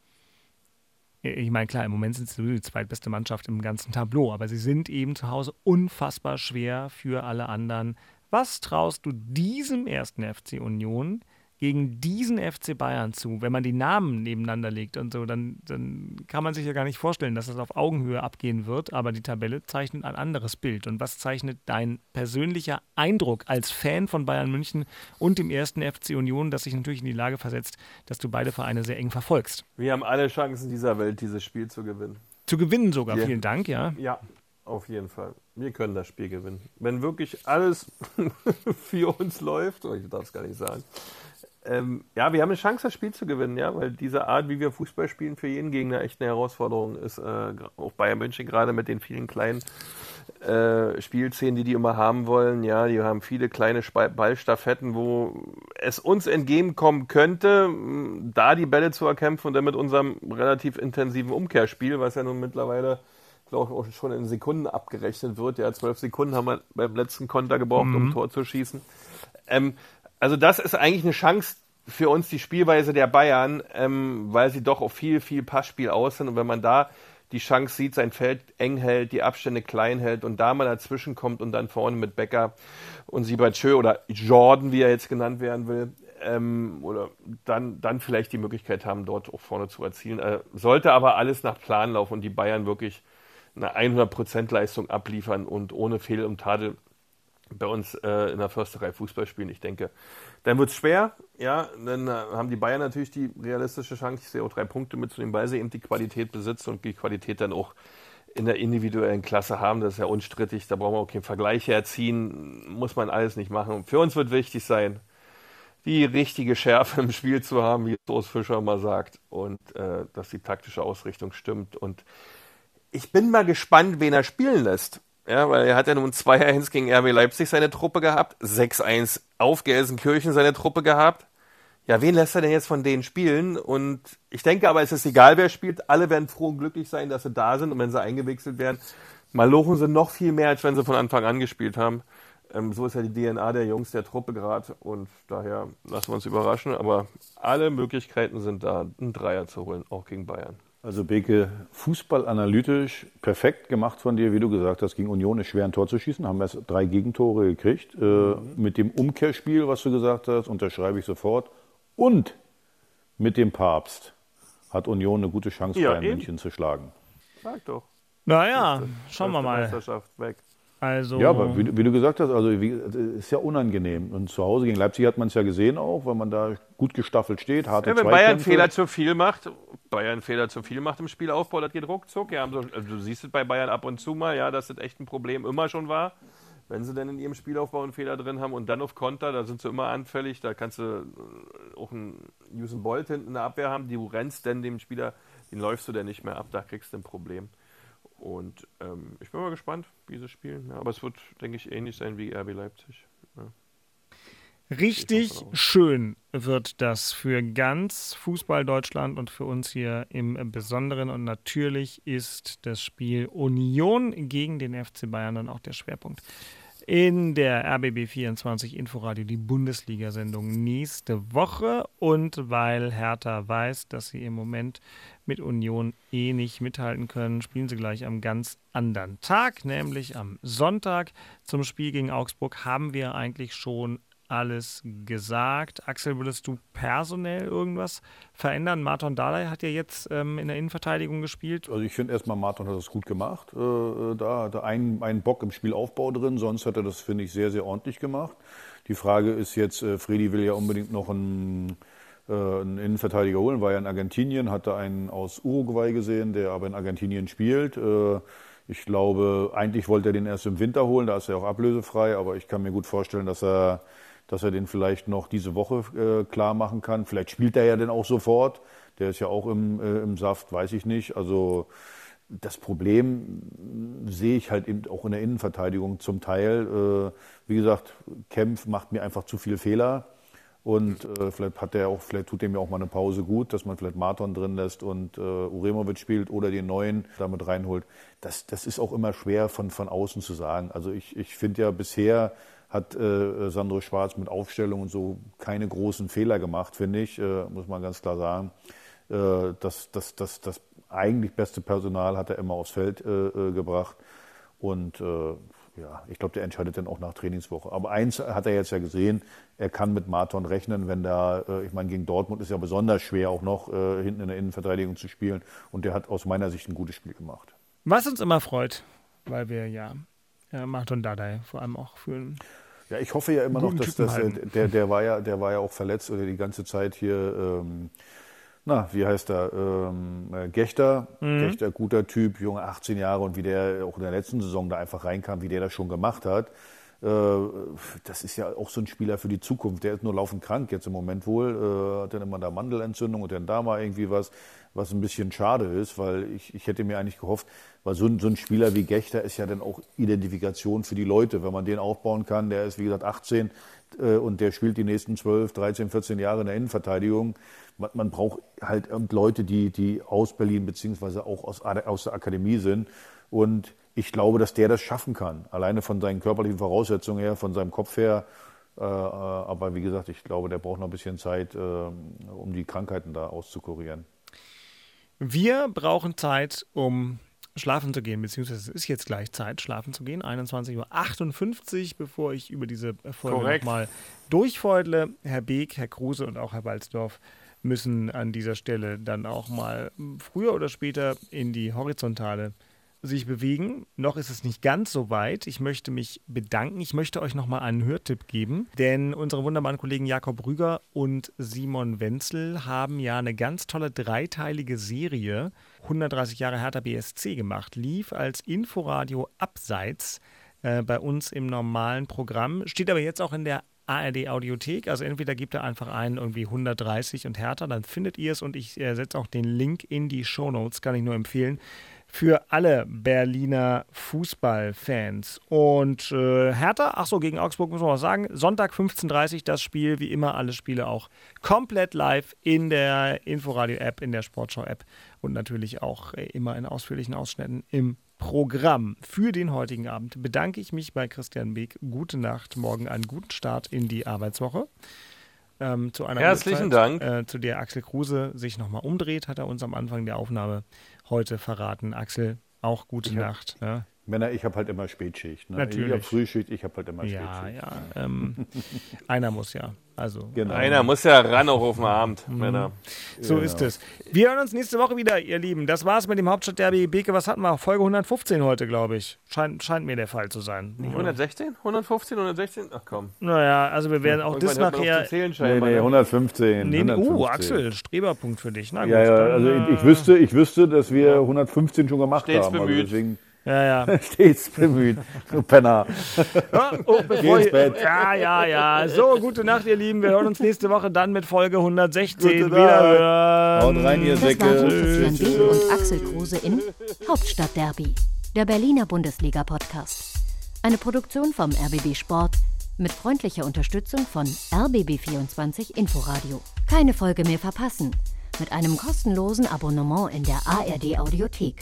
ich meine, klar, im Moment sind sie die zweitbeste Mannschaft im ganzen Tableau, aber sie sind eben zu Hause unfassbar schwer für alle anderen. Was traust du diesem ersten FC Union gegen diesen FC Bayern zu. Wenn man die Namen nebeneinander legt und so, dann, dann kann man sich ja gar nicht vorstellen, dass das auf Augenhöhe abgehen wird. Aber die Tabelle zeichnet ein anderes Bild. Und was zeichnet dein persönlicher Eindruck als Fan von Bayern München und dem ersten FC Union, das sich natürlich in die Lage versetzt, dass du beide Vereine sehr eng verfolgst? Wir haben alle Chancen dieser Welt, dieses Spiel zu gewinnen. Zu gewinnen sogar, Wir, vielen Dank, ja. Ja, auf jeden Fall. Wir können das Spiel gewinnen. Wenn wirklich alles für uns läuft, ich darf es gar nicht sagen, ähm, ja, wir haben eine Chance, das Spiel zu gewinnen, ja, weil diese Art, wie wir Fußball spielen, für jeden Gegner echt eine Herausforderung ist. Äh, auch Bayern München gerade mit den vielen kleinen äh, Spielszenen, die die immer haben wollen. Ja, die haben viele kleine Ballstaffetten, wo es uns entgegenkommen könnte, da die Bälle zu erkämpfen und dann mit unserem relativ intensiven Umkehrspiel, was ja nun mittlerweile glaube ich, auch schon in Sekunden abgerechnet wird. Ja, zwölf Sekunden haben wir beim letzten Konter gebraucht, mhm. um ein Tor zu schießen. Ähm, also das ist eigentlich eine Chance für uns, die Spielweise der Bayern, ähm, weil sie doch auf viel, viel Passspiel aus sind. Und wenn man da die Chance sieht, sein Feld eng hält, die Abstände klein hält und da mal dazwischen kommt und dann vorne mit Becker und Siebertschö oder Jordan, wie er jetzt genannt werden will, ähm, oder dann, dann vielleicht die Möglichkeit haben, dort auch vorne zu erzielen. Äh, sollte aber alles nach Plan laufen und die Bayern wirklich eine 100% Leistung abliefern und ohne Fehl und Tadel bei uns äh, in der Försterei Fußball spielen. Ich denke, dann wird es schwer. Ja, dann äh, haben die Bayern natürlich die realistische Chance, ich sehe auch drei Punkte mitzunehmen, weil sie eben die Qualität besitzen und die Qualität dann auch in der individuellen Klasse haben. Das ist ja unstrittig. Da brauchen wir auch keinen Vergleich herziehen. Muss man alles nicht machen. Für uns wird wichtig sein, die richtige Schärfe im Spiel zu haben, wie Soos Fischer mal sagt, und äh, dass die taktische Ausrichtung stimmt. Und ich bin mal gespannt, wen er spielen lässt. Ja, weil er hat ja nun 2-1 gegen RB Leipzig seine Truppe gehabt, 6-1 auf Gelsenkirchen seine Truppe gehabt. Ja, wen lässt er denn jetzt von denen spielen? Und ich denke aber, es ist egal, wer spielt. Alle werden froh und glücklich sein, dass sie da sind und wenn sie eingewechselt werden. Mal lochen sie noch viel mehr, als wenn sie von Anfang an gespielt haben. Ähm, so ist ja die DNA der Jungs der Truppe gerade und daher lassen wir uns überraschen. Aber alle Möglichkeiten sind da, einen Dreier zu holen, auch gegen Bayern. Also Beke, fußballanalytisch perfekt gemacht von dir, wie du gesagt hast, gegen Union ist schwer ein Tor zu schießen, haben erst drei Gegentore gekriegt. Äh, mhm. Mit dem Umkehrspiel, was du gesagt hast, unterschreibe ich sofort. Und mit dem Papst hat Union eine gute Chance, ja, Bayern München zu schlagen. Sag doch. Naja, schauen wir mal. Meisterschaft weg. Also, Ja, aber wie, du- wie du gesagt hast, also wie, ist ja unangenehm. Und zu Hause gegen Leipzig hat man es ja gesehen auch, weil man da gut gestaffelt steht, harte Ja, wenn Bayern. Fehler zu viel macht, Bayern Fehler zu viel macht im Spielaufbau, das geht ruckzuck. Ja, also du siehst es bei Bayern ab und zu mal, ja, dass das echt ein Problem immer schon war. Wenn sie denn in ihrem Spielaufbau einen Fehler drin haben und dann auf Konter, da sind sie immer anfällig. Da kannst du äh, auch einen Usain Bolt hinten in der Abwehr haben. Du rennst denn dem Spieler, den läufst du denn nicht mehr ab, da kriegst du ein Problem. Und ähm, ich bin mal gespannt, wie sie spielen. Ja, aber es wird, denke ich, ähnlich sein wie RB Leipzig. Ja. Richtig schön wird das für ganz Fußball Deutschland und für uns hier im Besonderen. Und natürlich ist das Spiel Union gegen den FC Bayern dann auch der Schwerpunkt. In der RBB 24 Inforadio die Bundesliga-Sendung nächste Woche. Und weil Hertha weiß, dass sie im Moment mit Union eh nicht mithalten können, spielen sie gleich am ganz anderen Tag, nämlich am Sonntag. Zum Spiel gegen Augsburg haben wir eigentlich schon alles gesagt. Axel, würdest du personell irgendwas verändern? Martin Dardai hat ja jetzt ähm, in der Innenverteidigung gespielt. Also ich finde erstmal, Martin hat das gut gemacht. Äh, da hat er einen, einen Bock im Spielaufbau drin, sonst hat er das, finde ich, sehr, sehr ordentlich gemacht. Die Frage ist jetzt, äh, Fredi will ja unbedingt noch einen, äh, einen Innenverteidiger holen, war ja in Argentinien, hat da einen aus Uruguay gesehen, der aber in Argentinien spielt. Äh, ich glaube, eigentlich wollte er den erst im Winter holen, da ist er auch ablösefrei, aber ich kann mir gut vorstellen, dass er, dass er den vielleicht noch diese Woche äh, klar machen kann. Vielleicht spielt er ja dann auch sofort. Der ist ja auch im, äh, im Saft, weiß ich nicht. Also das Problem sehe ich halt eben auch in der Innenverteidigung zum Teil. Äh, wie gesagt, Kempf macht mir einfach zu viel Fehler. Und äh, vielleicht hat er auch, vielleicht tut dem ja auch mal eine Pause gut, dass man vielleicht Marton drin lässt und äh, Uremovic spielt oder den neuen damit reinholt. Das, das ist auch immer schwer von, von außen zu sagen. Also ich, ich finde ja bisher hat äh, Sandro Schwarz mit Aufstellung und so keine großen Fehler gemacht, finde ich, äh, muss man ganz klar sagen. Äh, das, das, das, das eigentlich beste Personal hat er immer aufs Feld äh, äh, gebracht. Und äh, ja, ich glaube, der entscheidet dann auch nach Trainingswoche. Aber eins hat er jetzt ja gesehen, er kann mit Marton rechnen, wenn da, äh, ich meine, gegen Dortmund ist ja besonders schwer auch noch äh, hinten in der Innenverteidigung zu spielen. Und der hat aus meiner Sicht ein gutes Spiel gemacht. Was uns immer freut, weil wir ja äh, Martin Dardai vor allem auch fühlen. Ja, ich hoffe ja immer noch, dass das, äh, der, der war ja, der war ja auch verletzt oder die ganze Zeit hier, ähm, na, wie heißt er, ähm, äh, Gechter, Mhm. Gechter, guter Typ, Junge, 18 Jahre und wie der auch in der letzten Saison da einfach reinkam, wie der das schon gemacht hat. Äh, das ist ja auch so ein Spieler für die Zukunft. Der ist nur laufend krank jetzt im Moment wohl, äh, hat dann immer da Mandelentzündung und dann da mal irgendwie was, was ein bisschen schade ist, weil ich, ich hätte mir eigentlich gehofft, weil so ein, so ein Spieler wie Gechter ist ja dann auch Identifikation für die Leute. Wenn man den aufbauen kann, der ist wie gesagt 18 äh, und der spielt die nächsten 12, 13, 14 Jahre in der Innenverteidigung. Man, man braucht halt ähm, Leute, die, die aus Berlin beziehungsweise auch aus, aus der Akademie sind. Und ich glaube, dass der das schaffen kann. Alleine von seinen körperlichen Voraussetzungen her, von seinem Kopf her. Äh, äh, aber wie gesagt, ich glaube, der braucht noch ein bisschen Zeit, äh, um die Krankheiten da auszukurieren. Wir brauchen Zeit, um schlafen zu gehen, beziehungsweise es ist jetzt gleich Zeit, schlafen zu gehen. 21.58 Uhr, bevor ich über diese Folge nochmal durchfeudle. Herr Beek, Herr Kruse und auch Herr Balzdorf müssen an dieser Stelle dann auch mal früher oder später in die Horizontale sich bewegen. Noch ist es nicht ganz so weit. Ich möchte mich bedanken. Ich möchte euch nochmal einen Hörtipp geben, denn unsere wunderbaren Kollegen Jakob Rüger und Simon Wenzel haben ja eine ganz tolle dreiteilige Serie 130 Jahre Hertha BSC gemacht. Lief als Inforadio abseits äh, bei uns im normalen Programm, steht aber jetzt auch in der ARD Audiothek. Also entweder gebt ihr einfach ein irgendwie 130 und härter, dann findet ihr es und ich äh, setze auch den Link in die Shownotes, kann ich nur empfehlen. Für alle Berliner Fußballfans. Und äh, Hertha, ach so, gegen Augsburg muss man was sagen. Sonntag 15.30 Uhr das Spiel, wie immer alle Spiele auch komplett live in der Inforadio-App, in der Sportschau-App und natürlich auch äh, immer in ausführlichen Ausschnitten im Programm. Für den heutigen Abend bedanke ich mich bei Christian Beek. Gute Nacht, morgen einen guten Start in die Arbeitswoche. Ähm, zu einer Herzlichen Uhrzeit, Dank. Äh, zu der Axel Kruse sich nochmal umdreht, hat er uns am Anfang der Aufnahme heute verraten. Axel, auch gute Ich hab- Nacht. Ja. Männer, ich habe halt immer Spätschicht. Ne? Natürlich. Ich habe Frühschicht, ich habe halt immer Ja, Spätschicht. ja. Ähm, einer muss ja. Also. Genau. Einer muss ja ran auch auf den Abend, Mhm. Männer. So Genau. ist es. Wir hören uns nächste Woche wieder, ihr Lieben. Das war's mit dem Hauptstadtderby. Beke, was hatten wir? Folge 115 heute, glaube ich. Scheint, scheint mir der Fall zu sein. Nicht 116? 115, 116? Ach komm. Naja, also wir werden auch das Irgendwann auf nachher. zählen Nee, nee, ne? 115. Nee, nee, 115. uh, Axel, Streberpunkt für dich. Na gut, Ja, ja, dann, also äh, ich, ich, wüsste, ich wüsste, dass wir 115 schon gemacht Stets haben. bemüht. Also deswegen Ja, ja. stets bemüht. Du Penner. Ja, oh, bevor ins Bett. ja, ja, ja. So, gute Nacht, ihr Lieben. Wir hören uns nächste Woche dann mit Folge 116 Gute wieder. Haut rein, ihr Das waren Säcke. Christian Beke und Axel Kruse in Hauptstadtderby, der Berliner Bundesliga-Podcast. Eine Produktion vom RBB Sport mit freundlicher Unterstützung von RBB24 Inforadio. Keine Folge mehr verpassen mit einem kostenlosen Abonnement in der ARD Audiothek.